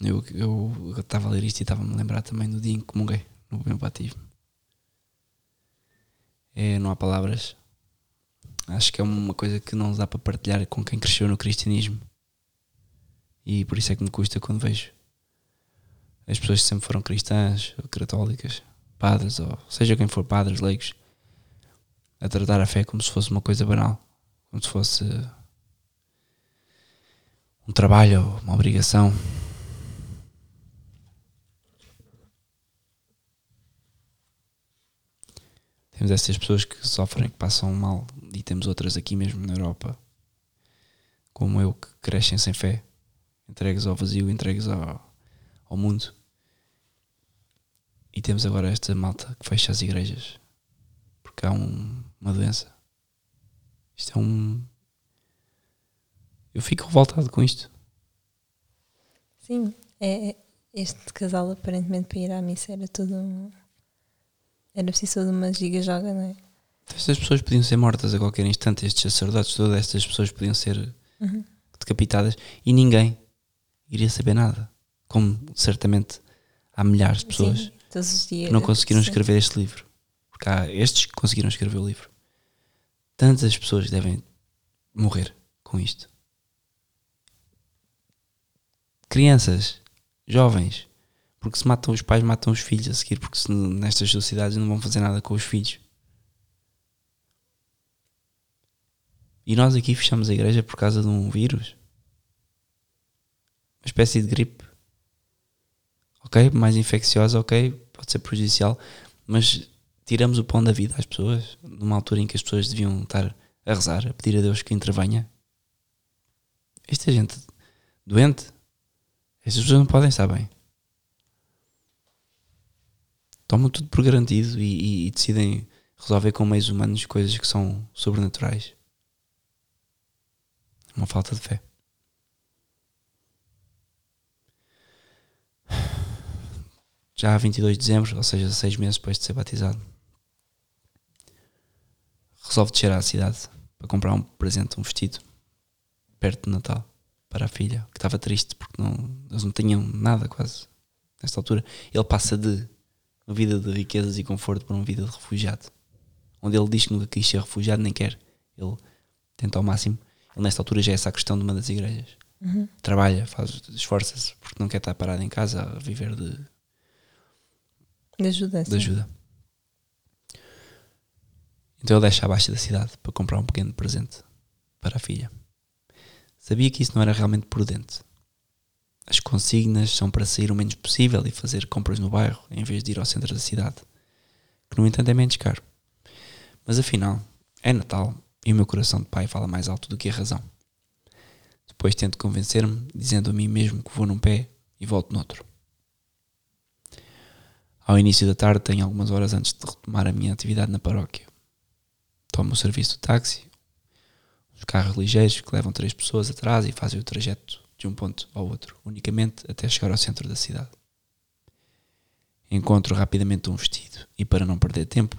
Eu estava a ler isto e estava-me a lembrar também do dia em que comunguei no meu batismo. É, não há palavras. Acho que é uma coisa que não dá para partilhar com quem cresceu no cristianismo. E por isso é que me custa quando vejo as pessoas que sempre foram cristãs, ou católicas, padres, ou seja quem for, padres, leigos, a tratar a fé como se fosse uma coisa banal, como se fosse um trabalho uma obrigação. Temos essas pessoas que sofrem, que passam mal, e temos outras aqui mesmo na Europa, como eu, que crescem sem fé, entregues ao vazio, entregues ao, ao mundo. E temos agora esta malta que fecha as igrejas porque há um, uma doença. Isto é um. Eu fico revoltado com isto. Sim, é, este casal aparentemente para ir à missa era tudo um, era preciso toda uma giga-joga, não é? Estas pessoas podiam ser mortas a qualquer instante, estes sacerdotes, todas estas pessoas podiam ser Uhum. decapitadas e ninguém iria saber nada. Como certamente há milhares de pessoas Sim, que não conseguiram escrever este livro. Porque há estes que conseguiram escrever o livro. Tantas pessoas devem morrer com isto. Crianças, jovens, porque se matam os pais, matam os filhos a seguir, porque se nestas sociedades não vão fazer nada com os filhos. E nós aqui fechamos a igreja por causa de um vírus. Uma espécie de gripe. Ok? Mais infecciosa, ok? Pode ser prejudicial. Mas tiramos o pão da vida às pessoas numa altura em que as pessoas deviam estar a rezar, a pedir a Deus que intervenha. Esta gente doente, estas pessoas não podem estar bem. Tomam tudo por garantido e, e- e decidem resolver com meios humanos coisas que são sobrenaturais. Uma falta de fé. Já há 22 de dezembro, ou seja, seis meses depois de ser batizado, resolve descer à cidade para comprar um presente, um vestido, perto de Natal, para a filha, que estava triste porque não, eles não tinham nada quase nesta altura. Ele passa de uma vida de riquezas e conforto para uma vida de refugiado, onde ele diz que nunca quis ser refugiado, nem quer. Ele tenta ao máximo. Ele, nesta altura, já é sacristão de uma das igrejas. Uhum. Trabalha, faz, esforça-se porque não quer estar parado em casa a viver de, De ajuda. de ajuda. Então ele deixa abaixo da cidade para comprar um pequeno presente para a filha. Sabia que isso não era realmente prudente. As consignas são para sair o menos possível e fazer compras no bairro, em vez de ir ao centro da cidade, que no entanto é menos caro. Mas afinal, é Natal e o meu coração de pai fala mais alto do que a razão. Depois tento convencer-me, dizendo a mim mesmo que vou num pé e volto noutro. Ao início da tarde, tenho algumas horas antes de retomar a minha atividade na paróquia. Tomo o serviço do táxi, os carros ligeiros que levam três pessoas atrás e fazem o trajeto de um ponto ao outro, unicamente até chegar ao centro da cidade. Encontro rapidamente um vestido e, para não perder tempo,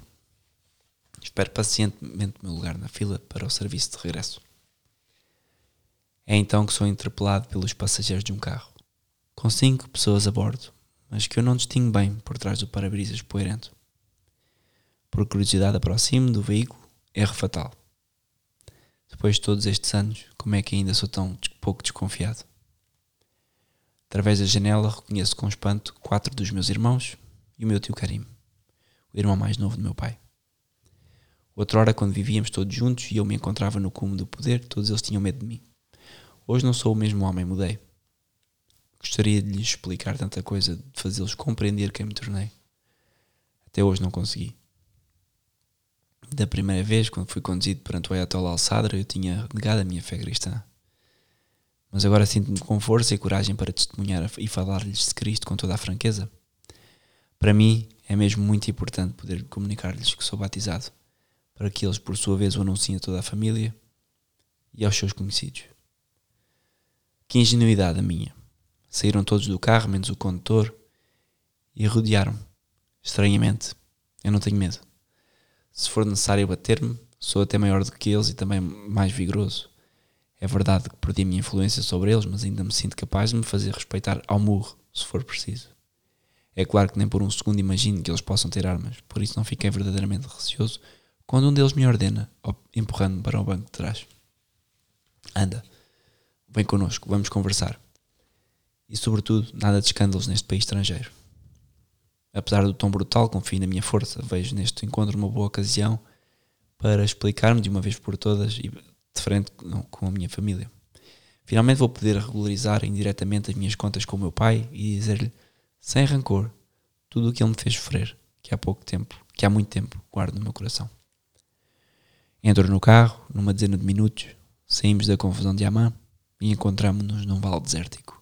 espero pacientemente o meu lugar na fila para o serviço de regresso. É então que sou interpelado pelos passageiros de um carro, com cinco pessoas a bordo, mas que eu não distingo bem por trás do para-brisas poeirento. Por curiosidade aproximo do veículo, erro fatal. Depois de todos estes anos, como é que ainda sou tão pouco desconfiado? Através da janela reconheço com espanto quatro dos meus irmãos e o meu tio Karim, o irmão mais novo do meu pai. Outrora, quando vivíamos todos juntos e eu me encontrava no cume do poder, todos eles tinham medo de mim. Hoje não sou o mesmo homem, mudei. Gostaria de lhes explicar tanta coisa, de fazê-los compreender quem me tornei. Até hoje não consegui. Da primeira vez, quando fui conduzido perante o Ayatollah al-Sadr, eu tinha negado a minha fé cristã. Mas agora sinto-me com força e coragem para testemunhar e falar-lhes de Cristo com toda a franqueza. Para mim, é mesmo muito importante poder comunicar-lhes que sou batizado, para que eles, por sua vez, o anunciem a toda a família e aos seus conhecidos. Que ingenuidade a minha! Saíram todos do carro, menos o condutor, e rodearam-me. Estranhamente, eu não tenho medo. Se for necessário bater-me, sou até maior do que eles e também mais vigoroso. É verdade que perdi a minha influência sobre eles, mas ainda me sinto capaz de me fazer respeitar ao murro, se for preciso. É claro que nem por um segundo imagino que eles possam ter armas, por isso não fiquei verdadeiramente receoso quando um deles me ordena, empurrando-me para o banco de trás: Anda, vem connosco, vamos conversar. E, sobretudo, nada de escândalos neste país estrangeiro. Apesar do tom brutal, confio na minha força, vejo neste encontro uma boa ocasião para explicar-me de uma vez por todas e de frente com a minha família. Finalmente vou poder regularizar indiretamente as minhas contas com o meu pai e dizer-lhe, sem rancor, tudo o que ele me fez sofrer, que há pouco tempo, que há muito tempo, guardo no meu coração. Entro no carro, numa dezena de minutos, saímos da confusão de Amã e encontramos-nos num vale desértico.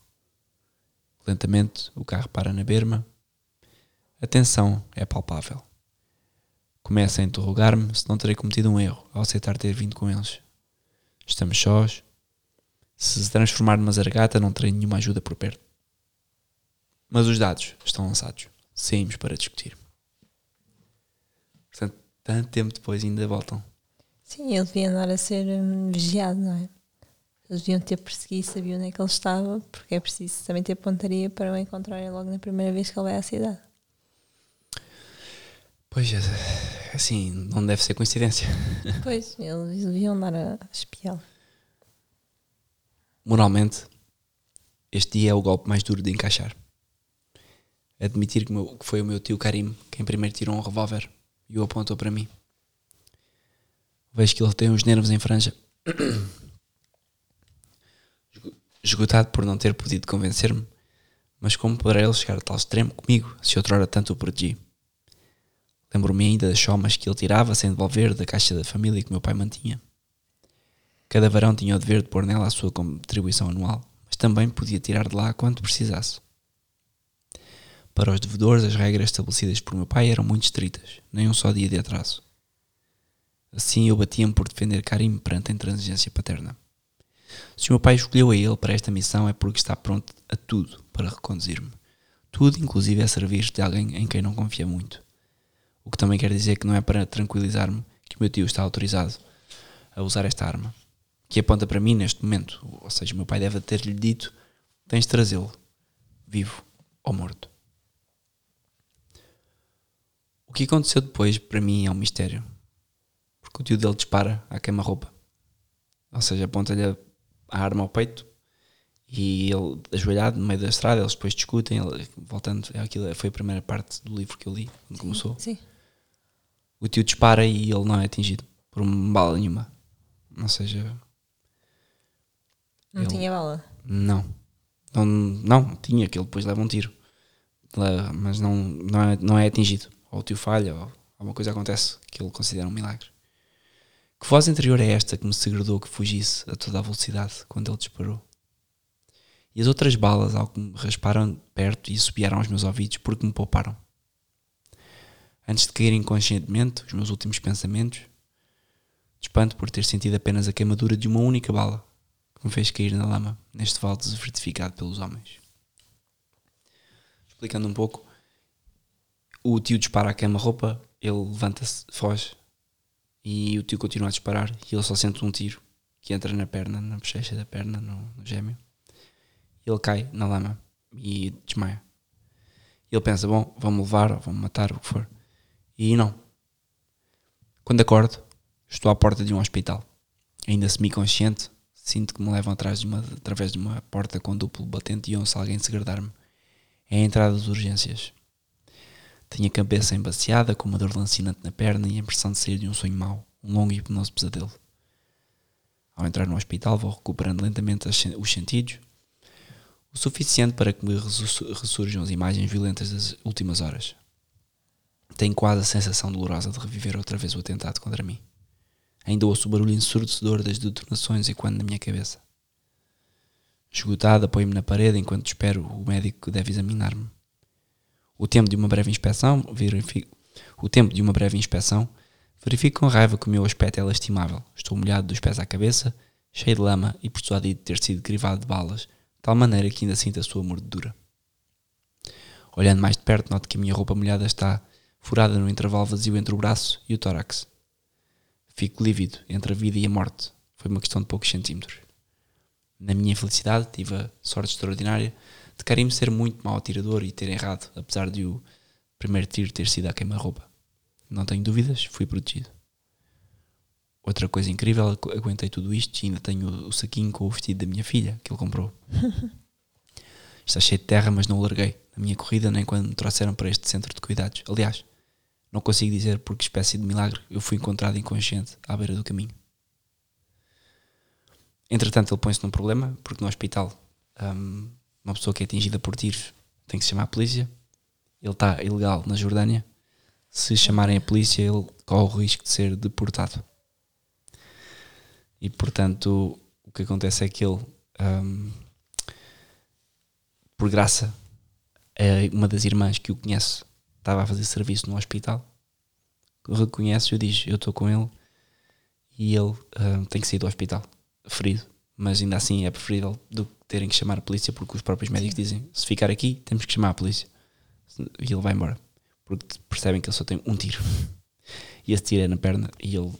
Lentamente, o carro para na berma. A tensão é palpável. Começa a interrogar-me se não terei cometido um erro ao aceitar ter vindo com eles. Estamos sós. Se se transformar numa zargata, não terei nenhuma ajuda por perto. Mas os dados estão lançados. Saímos para discutir. Portanto, tanto tempo depois ainda voltam. Sim, ele devia andar a ser hum, vigiado, não é? Eles deviam ter perseguido, sabiam onde é que ele estava, porque é preciso também ter pontaria para o encontrarem logo na primeira vez que ele vai à cidade. Pois, é, assim, não deve ser coincidência. Pois, eles deviam andar a espiá-lo. Moralmente, este dia é o golpe mais duro de encaixar. Admitir que, meu, que foi o meu tio Karim quem primeiro tirou um revólver e o apontou para mim. Vejo que ele tem os nervos em franja. [clears throat] Esgotado por não ter podido convencer-me, mas como poderá ele chegar a tal extremo comigo, se outrora tanto o protegi? Lembro-me ainda das chomas que ele tirava sem devolver da caixa da família que meu pai mantinha. Cada varão tinha o dever de pôr nela a sua contribuição anual, mas também podia tirar de lá quanto precisasse. Para os devedores, as regras estabelecidas por meu pai eram muito estritas, nem um só dia de atraso. Assim eu batia-me por defender Karim perante a intransigência paterna. Se o meu pai escolheu a ele para esta missão é porque está pronto a tudo para reconduzir-me. Tudo, inclusive, a servir de alguém em quem não confia muito. O que também quer dizer que não é para tranquilizar-me que o meu tio está autorizado a usar esta arma, que aponta para mim neste momento. Ou seja, o meu pai deve ter-lhe dito: tens de trazê-lo, vivo ou morto. O que aconteceu depois, para mim, é um mistério porque o tio dele dispara à queima-roupa. Ou seja, aponta-lhe a arma ao peito e ele, ajoelhado no meio da estrada, eles depois discutem. Ele, voltando, é aquilo, foi a primeira parte do livro que eu li, quando sim, começou. Sim. O tio dispara e ele não é atingido por uma bala nenhuma. Ou seja. Não ele, tinha bala? Não. não. Não, tinha, que ele depois leva um tiro. Mas não, não, é, não é atingido. Ou o tio falha, ou alguma coisa acontece que ele considera um milagre. Que voz interior é esta que me segredou que fugisse a toda a velocidade quando ele disparou? E as outras balas, algo que me rasparam perto e subiaram aos meus ouvidos porque me pouparam. Antes de cair inconscientemente, os meus últimos pensamentos, de espanto por ter sentido apenas a queimadura de uma única bala que me fez cair na lama, neste vale desertificado pelos homens. Explicando um pouco, o tio dispara a queima-roupa, ele levanta-se, foge, e o tio continua a disparar e ele só sente um tiro que entra na perna, na bochecha da perna, no, no gêmeo. Ele cai na lama e desmaia. Ele pensa: bom, vão-me levar, vão-me matar, o que for. E não. Quando acordo, estou à porta de um hospital. Ainda semi-consciente, sinto que me levam atrás de uma, através de uma porta com duplo batente e ouço alguém segredar-me. É a entrada das urgências. Tenho a cabeça embaciada, com uma dor lancinante na perna e a impressão de sair de um sonho mau, um longo e hipnoso pesadelo. Ao entrar no hospital, vou recuperando lentamente os sentidos, o suficiente para que me ressurjam as imagens violentas das últimas horas. Tenho quase a sensação dolorosa de reviver outra vez o atentado contra mim. Ainda ouço o barulho ensurdecedor das detonações ecoando na minha cabeça. Esgotado, apoio-me na parede enquanto espero o médico que deve examinar-me. O tempo de uma breve inspeção, verifico, o tempo de uma breve inspeção, verifico com raiva que o meu aspecto é lastimável. Estou molhado dos pés à cabeça, cheio de lama e persuadido de ter sido crivado de balas, de tal maneira que ainda sinto a sua mordedura. Olhando mais de perto, noto que a minha roupa molhada está furada no intervalo vazio entre o braço e o tórax. Fico lívido entre a vida e a morte. Foi uma questão de poucos centímetros. Na minha infelicidade, tive a sorte extraordinária de Karim ser muito mau atirador e ter errado, apesar de o primeiro tiro ter sido a queima-roupa. Não tenho dúvidas, fui protegido. outra coisa incrível, agu- aguentei tudo isto e ainda tenho o saquinho com o vestido da minha filha que ele comprou. [laughs] Está cheio de terra, mas não o larguei na minha corrida nem quando me trouxeram para este centro de cuidados. Aliás, não consigo dizer por que espécie de milagre eu fui encontrado inconsciente à beira do caminho. Entretanto, ele põe-se num problema, porque no hospital hum, uma pessoa que é atingida por tiros tem que se chamar a polícia. Ele está ilegal na Jordânia. Se chamarem a polícia, ele corre o risco de ser deportado. E portanto, o que acontece é que ele, hum, por graça, é uma das irmãs que o conhece estava a fazer serviço no hospital, reconhece-o e diz: Eu estou com ele e ele hum, tem que sair do hospital, ferido. Mas ainda assim é preferível do que terem que chamar a polícia, porque os próprios médicos dizem: Se ficar aqui, temos que chamar a polícia. E ele vai embora, porque percebem que ele só tem um tiro. [laughs] E esse tiro é na perna e ele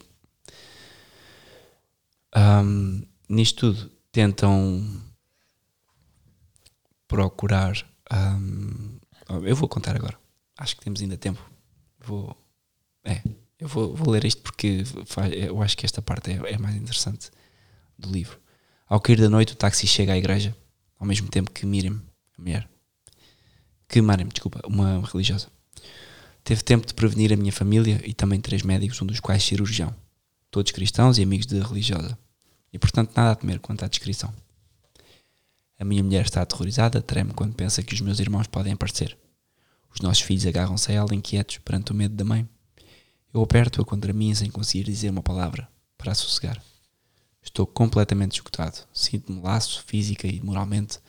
Ahm, nisto tudo tentam procurar. ahm, eu vou contar agora. Acho que temos ainda tempo. Vou. É, eu vou, vou ler isto porque faz- eu acho que esta parte é, é mais interessante do livro. Ao cair da noite, o táxi chega à igreja, ao mesmo tempo que Miriam, a mulher, que Mariam, desculpa, uma religiosa, teve tempo de prevenir a minha família e também três médicos, um dos quais cirurgião todos cristãos e amigos da religiosa, e portanto nada a temer quanto à descrição. A minha mulher está aterrorizada, treme quando pensa que os meus irmãos podem aparecer. Os nossos filhos agarram-se a ela inquietos perante o medo da mãe. Eu aperto-a contra mim sem conseguir dizer uma palavra para a sossegar. Estou completamente esgotado, sinto-me laço física e moralmente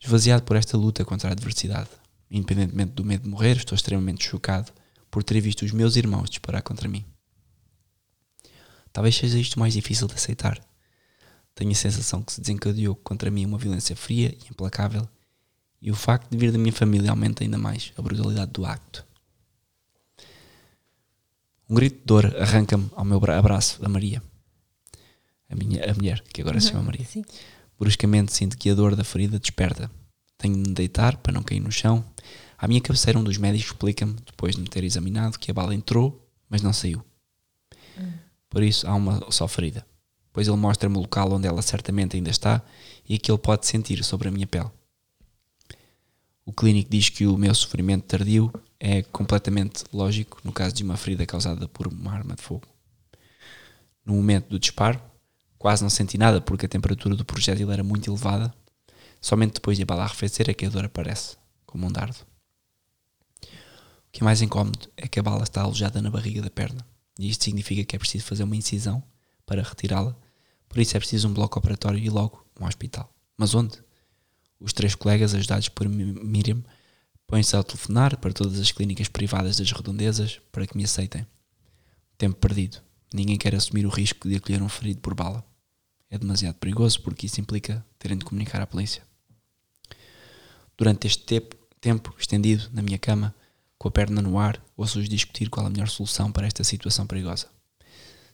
esvaziado por esta luta contra a adversidade. Independentemente do medo de morrer, estou extremamente chocado por ter visto os meus irmãos disparar contra mim. Talvez seja isto mais difícil de aceitar. Tenho a sensação que se desencadeou contra mim uma violência fria e implacável, e o facto de vir da minha família aumenta ainda mais a brutalidade do acto. Um grito de dor arranca-me ao meu bra- abraço a Maria, a, minha, a mulher, que agora se chama Maria. Sim. Bruscamente sinto que a dor da ferida desperta. Tenho de me deitar para não cair no chão. À minha cabeceira, um dos médicos explica-me, depois de me ter examinado, que a bala entrou, mas não saiu. Por isso há uma só ferida. Pois ele mostra-me o local onde ela certamente ainda está e que ele pode sentir sobre a minha pele. O clínico diz que o meu sofrimento tardio é completamente lógico no caso de uma ferida causada por uma arma de fogo. No momento do disparo, quase não senti nada porque a temperatura do projétil era muito elevada. Somente depois de a bala arrefecer é que a dor aparece, como um dardo. O que é mais incómodo é que a bala está alojada na barriga da perna. E isto significa que é preciso fazer uma incisão para retirá-la. Por isso é preciso um bloco operatório e logo um hospital. Mas onde? Os três colegas, ajudados por Mi- Miriam, põem-se a telefonar para todas as clínicas privadas das redondezas para que me aceitem. Tempo perdido. Ninguém quer assumir o risco de acolher um ferido por bala. É demasiado perigoso porque isso implica terem de comunicar à polícia. Durante este tempo, tempo estendido na minha cama, com a perna no ar, ouço-os discutir qual a melhor solução para esta situação perigosa.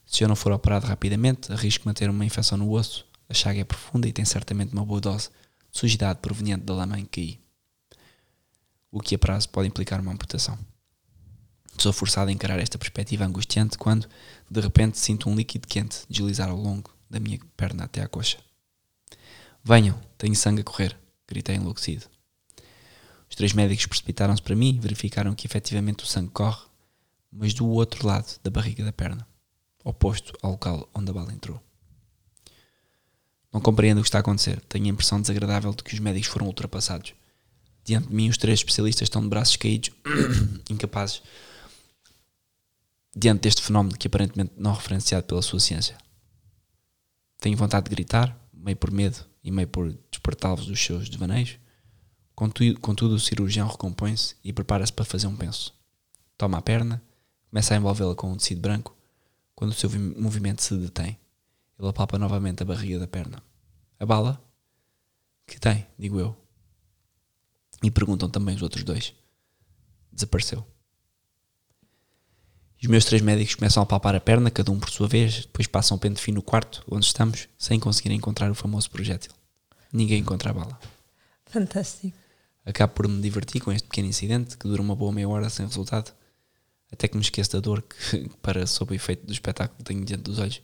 Se eu não for operado rapidamente, arrisco manter uma infecção no osso, a chaga é profunda e tem certamente uma boa dose sujidade proveniente da lama em que caí. O que a prazo pode implicar uma amputação. Sou forçado a encarar esta perspectiva angustiante quando, de repente, sinto um líquido quente deslizar ao longo da minha perna até à coxa. Venham, tenho sangue a correr, gritei enlouquecido. Os três médicos precipitaram-se para mim e verificaram que efetivamente o sangue corre, mas do outro lado da barriga da perna, oposto ao local onde a bala entrou. Não compreendo o que está a acontecer. Tenho a impressão desagradável de que os médicos foram ultrapassados. Diante de mim, os três especialistas estão de braços caídos, [coughs] incapazes, diante deste fenómeno que aparentemente não é referenciado pela sua ciência. Tenho vontade de gritar, meio por medo e meio por despertá-los dos seus devaneios. Contudo, contudo, o cirurgião recompõe-se e prepara-se para fazer um penso. Toma a perna, começa a envolvê-la com um tecido branco. Quando o seu vi- movimento se detém, ele apalpa novamente a barriga da perna. A bala? Que tem, digo eu. E perguntam também os outros dois. Desapareceu. Os meus três médicos começam a palpar a perna, cada um por sua vez, depois passam o pente fino no quarto onde estamos, sem conseguir encontrar o famoso projétil. Ninguém encontra a bala. Fantástico. Acabo por me divertir com este pequeno incidente, que dura uma boa meia hora sem resultado, até que me esqueço da dor que, [laughs] para sob o efeito do espetáculo tenho diante dos olhos.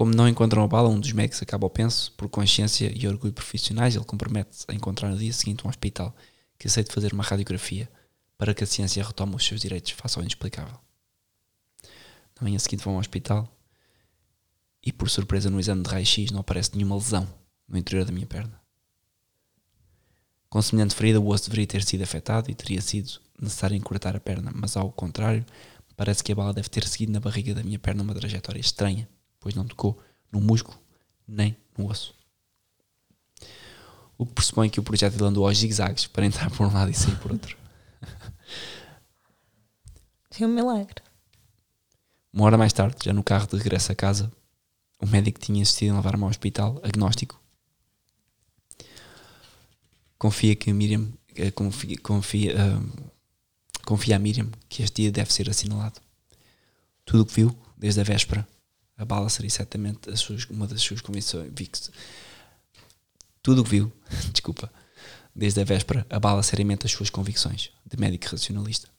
Como não encontram a bala, um dos médicos acaba ao penso, por consciência e orgulho profissionais, ele compromete-se a encontrar no dia seguinte um hospital que aceite fazer uma radiografia para que a ciência retome os seus direitos face ao inexplicável. Na manhã seguinte vão ao hospital e, por surpresa, no exame de raio-x não aparece nenhuma lesão no interior da minha perna. Com semelhante ferida, o osso deveria ter sido afetado e teria sido necessário encurtar a perna, mas ao contrário, parece que a bala deve ter seguido na barriga da minha perna uma trajetória estranha, pois não tocou no músculo nem no osso. O que pressupõe que o projétil andou aos zigzags para entrar por um lado e sair por outro. [laughs] Foi um milagre. Uma hora mais tarde, já no carro de regresso a casa, o médico tinha insistido em levar-me ao hospital, agnóstico. Confia que a Miriam, eh, confia, confia, ah, confia a Miriam que este dia deve ser assinalado. Tudo o que viu, desde a véspera, a bala seria certamente as suas, uma das suas convicções. Tudo o que viu, [laughs] desculpa, desde a véspera, abala seriamente as suas convicções de médico racionalista.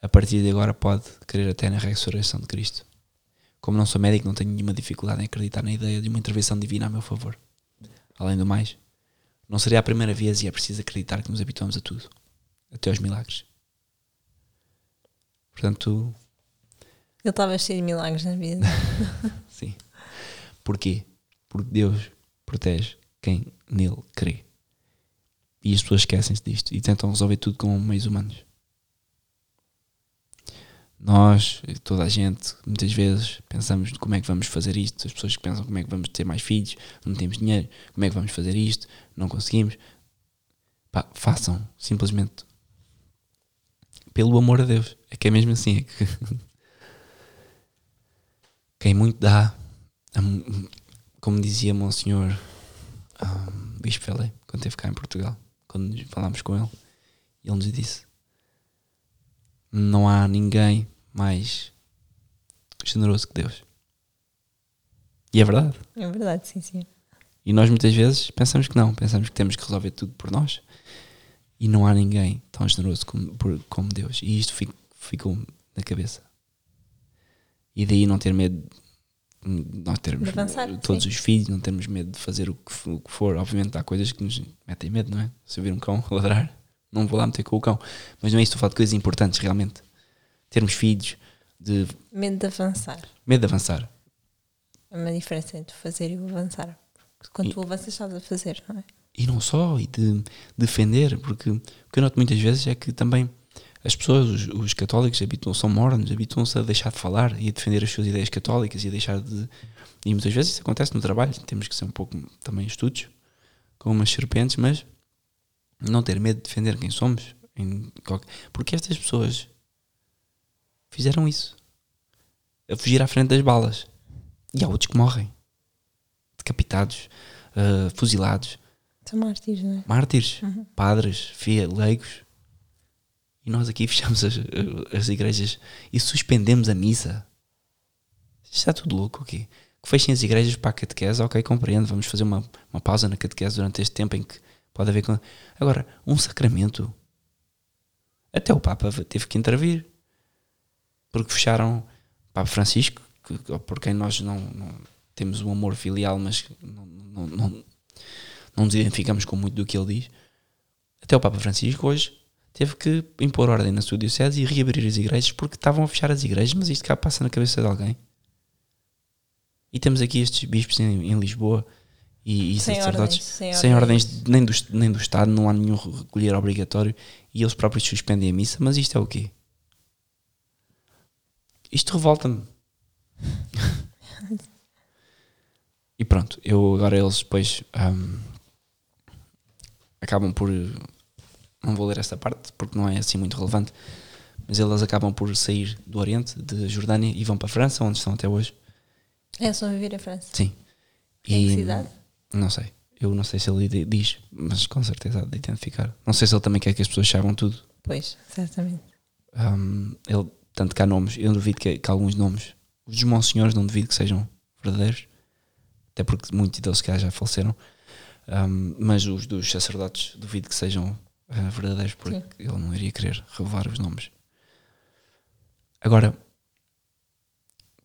A partir de agora pode crer até na ressurreição de Cristo. Como não sou médico, não tenho nenhuma dificuldade em acreditar na ideia de uma intervenção divina a meu favor. Além do mais, não seria a primeira vez e é preciso acreditar que nos habituamos a tudo, até aos milagres. Portanto, Ele estava cheio de milagres na vida. [laughs] sim. Porquê? Porque Deus protege quem nele crê. E as pessoas esquecem-se disto e tentam resolver tudo com meios humanos. Nós, toda a gente, muitas vezes pensamos como é que vamos fazer isto. As pessoas que pensam como é que vamos ter mais filhos, não temos dinheiro, como é que vamos fazer isto, não conseguimos. Pá, façam, simplesmente. Pelo amor a Deus. É que é mesmo assim. É que quem muito dá, hum, como dizia Monsenhor um, Bispo Pelé, quando esteve cá em Portugal, quando falámos com ele, ele nos disse: Não há ninguém mais generoso que Deus. E é verdade. É verdade, sim, sim. E nós muitas vezes pensamos que não, pensamos que temos que resolver tudo por nós. E não há ninguém tão generoso como, por- como Deus. E isto fic- ficou na cabeça. E daí não ter medo de nós termos De avançar, todos sim. os filhos, não termos medo de fazer o que, o que for. Obviamente há coisas que nos metem medo, não é? Se eu vir um cão [laughs] ladrar, não vou lá meter com o cão. Mas não é isso, estou a falar de coisas importantes realmente. Termos filhos, de Medo de avançar. medo de avançar. É uma diferença entre fazer e o avançar. Porque Quando E- tu avanças, estás a fazer, não é? e não só, e de defender, porque o que eu noto muitas vezes é que também as pessoas, os, os católicos, habituam, são mornos, habituam-se a deixar de falar e a defender as suas ideias católicas e a deixar de. E muitas vezes isso acontece no trabalho, temos que ser um pouco também estudos, com umas serpentes, mas não ter medo de defender quem somos. Qualquer- Porque estas pessoas fizeram isso a fugir à frente das balas, e há outros que morrem decapitados, ah, fuzilados São mártires, não é? mártires, Uhum. padres, fia, leigos. E nós aqui [laughs] fechamos as, as igrejas e suspendemos a missa. Está tudo louco aqui. Que fechem as igrejas para a catequese, ok, compreendo. Vamos fazer uma, uma pausa na catequese durante este tempo em que pode haver. Agora, um sacramento. Até o Papa teve que intervir. Porque fecharam Papa Francisco, que- por quem nós não, não temos um amor filial, mas não, não, não, não nos identificamos com muito do que ele diz. Até o Papa Francisco hoje teve que impor ordem na sua diocese e reabrir as igrejas porque estavam a fechar as igrejas, mas isto cá passa na cabeça de alguém. E temos aqui estes bispos em, em Lisboa e, e Sem sacerdotes ordens, sem sem ordens ordens. nem do, nem do Estado, não há nenhum recolher obrigatório e eles próprios suspendem a missa, mas isto é o quê? Isto revolta-me. [laughs] e pronto, eu agora eles depois ahm, acabam por não vou ler esta parte porque não é assim muito relevante, mas eles acabam por sair do Oriente, de Jordânia e vão para a França, onde estão até hoje. É só viver em França. Sim. Em que cidade? Não sei. Eu não sei se ele di- diz, mas com certeza há de identificar. Não sei se ele também quer que as pessoas saibam tudo. Pois, certamente. Um, ele, tanto que há nomes, eu duvido que, que alguns nomes, os dos monsenhores, não duvido que sejam verdadeiros, até porque muitos deles calhar já faleceram. Um, mas os dos sacerdotes, duvido que sejam uh, verdadeiros, porque Sim. ele não iria querer revelar os nomes. Agora,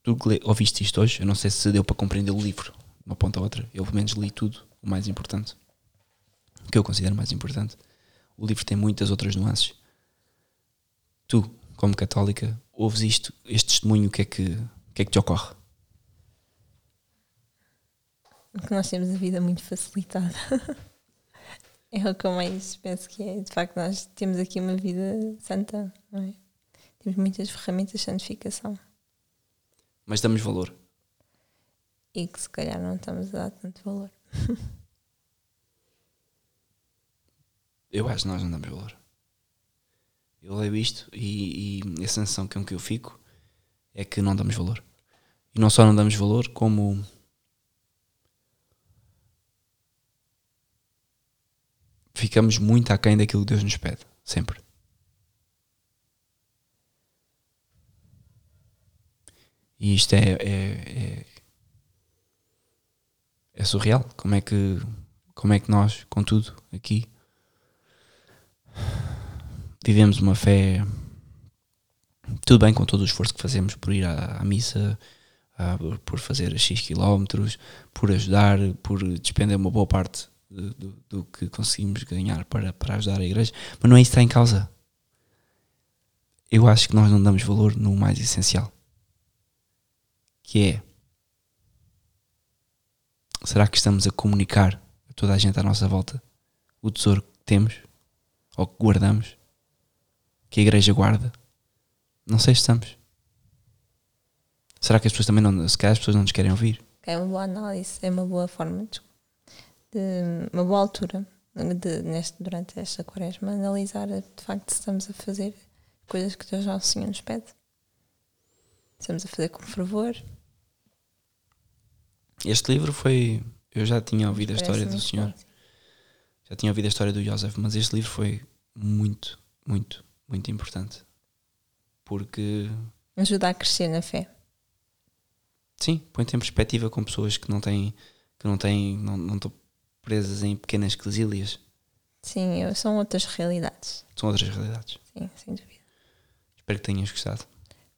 tu ouviste isto hoje, eu não sei se deu para compreender o livro de uma ponta a outra. Eu, pelo menos, li tudo, o mais importante. O que eu considero mais importante. O livro tem muitas outras nuances. Tu, como católica, ouves isto, este testemunho, o que é que, o que, é que te ocorre? que nós temos a vida muito facilitada. [laughs] é o que eu mais penso que é. De facto, nós temos aqui uma vida santa, não é? Temos muitas ferramentas de santificação Mas damos valor. e que se calhar não estamos a dar tanto valor. [laughs] Eu acho que nós não damos valor. Eu leio isto e, e a sensação com que eu fico é que não damos valor. E não só não damos valor, como ficamos muito aquém daquilo que Deus nos pede, sempre. E isto é, é, é, é surreal. Como é que, como é que nós, contudo, aqui, vivemos uma fé tudo bem com todo o esforço que fazemos por ir à, à missa, por fazer X quilómetros, por ajudar, por despender uma boa parte do, do- do que conseguimos ganhar para, para ajudar a igreja, mas não é isso que está em causa. Eu acho que nós não damos valor no mais essencial, que é será que estamos a comunicar a toda a gente à nossa volta o tesouro que temos ou que guardamos, que a igreja guarda? Não sei se estamos. Será que as pessoas também não, se calhar as pessoas não nos querem ouvir? É uma boa análise, é uma boa forma de, de- uma boa altura de, neste, durante esta quaresma analisar de facto se estamos a fazer coisas que Deus Nosso Senhor nos pede. Estamos a fazer com fervor. Este livro foi. Eu já tinha ouvido a história do senhor, já tinha ouvido a história do Joseph, mas este livro foi muito, muito, muito importante. Porque, Ajuda a crescer na fé. sim, põe-te em perspectiva com pessoas que não têm, que não têm, não, não presas em pequenas quesílias. Sim, eu- são outras realidades. São outras realidades. Sim, sem dúvida. Espero que tenhas gostado.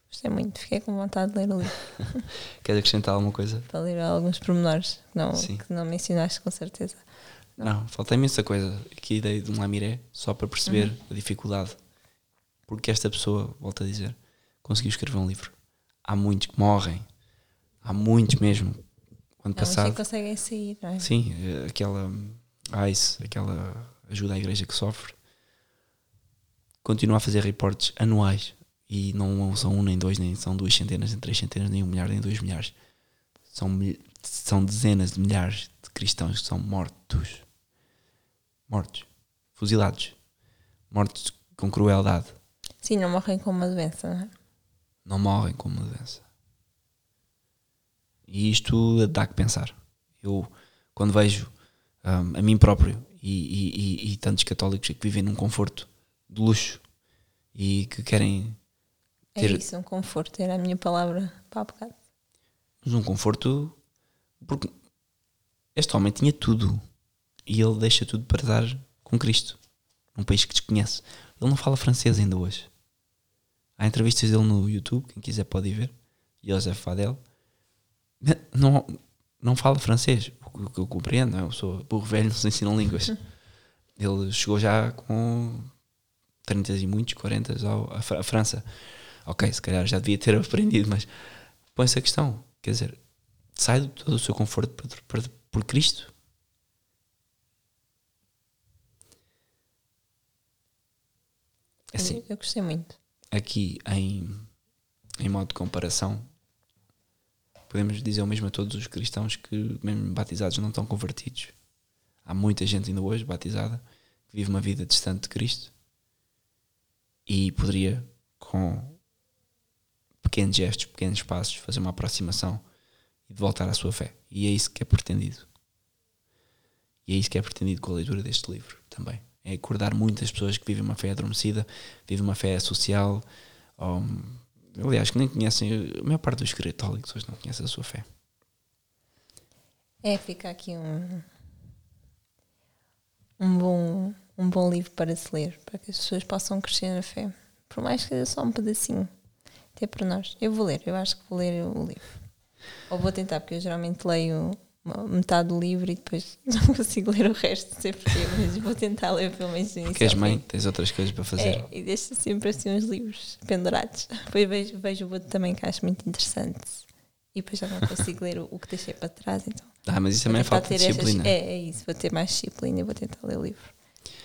Gostei muito, fiquei com vontade de ler o livro, [laughs] Queres acrescentar alguma coisa? para ler alguns pormenores que não, Sim. que não mencionaste com certeza. Não, falta imensa coisa. Aqui dei de um lamiré só para perceber Uhum. a dificuldade. Porque esta pessoa, volto a dizer, conseguiu escrever um livro. Há muitos que morrem. Há muitos mesmo. Ano mas passado. que conseguem sair, não é? Sim, eh, aquela ICE, aquela ajuda à igreja que sofre, continua a fazer reportes anuais. E não são um, nem dois, nem são duas centenas, nem três centenas, nem um milhar, nem dois milhares. São, são dezenas de milhares de cristãos que são mortos. Mortos. Fuzilados. Mortos com crueldade. Sim, não morrem com uma doença, não é? Não morrem com uma doença. E isto dá que pensar. Eu, quando vejo hum, a mim próprio e, e- e- e tantos católicos que vivem num conforto de luxo e que querem É Ter- isso, um conforto, era a minha palavra para há bocado. um conforto porque este homem tinha tudo e ele deixa tudo para dar com Cristo num país que desconhece. Ele não fala francês ainda hoje. Há entrevistas dele no YouTube, quem quiser pode ir ver. Joseph Fadel. [laughs] Não, não fala francês, o que eu compreendo, é? eu sou burro velho, não se ensinam línguas. [laughs] Ele chegou já com 30 e muitos, 40 ao, à Fra- à França. Ok, se calhar já devia ter [laughs] aprendido, mas põe-se a questão. Quer dizer, sai do todo o seu conforto por, por, por Cristo. É Assim, Eu, eu gostei muito. aqui em, em modo de comparação, podemos dizer o mesmo a todos os cristãos que, mesmo batizados, não estão convertidos. Há muita gente ainda hoje batizada que vive uma vida distante de Cristo e poderia, com pequenos gestos, pequenos passos, fazer uma aproximação e voltar à sua fé. E é isso que é pretendido. E é isso que é pretendido com a leitura deste livro também. É acordar muitas pessoas que vivem uma fé adormecida, vivem uma fé social, ou, aliás, que nem conhecem, a maior parte dos católicos hoje não conhece a sua fé. É, fica aqui um, um, bom, um bom livro para se ler, para que as pessoas possam crescer na fé. Por mais que seja só um pedacinho. Até para nós. Eu vou ler, eu acho que vou ler o livro. Ou vou tentar, porque eu geralmente leio metade do livro e depois [laughs] não consigo ler o resto, porquê, mas vou tentar ler pelo menos início Porque és mãe, tens outras coisas para fazer. É, e deixo sempre assim uns livros pendurados. [laughs] Depois vejo, vejo o outro também que acho muito interessante. E depois já não consigo ler o, o que deixei para trás, então. Ah, mas isso também é falta de ter estas- disciplina. é, é isso, vou ter mais disciplina e vou tentar ler o livro.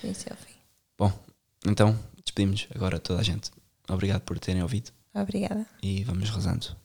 Do início ao fim. Bom, então despedimos agora toda a gente. Obrigado por terem ouvido Obrigada. e vamos rezando.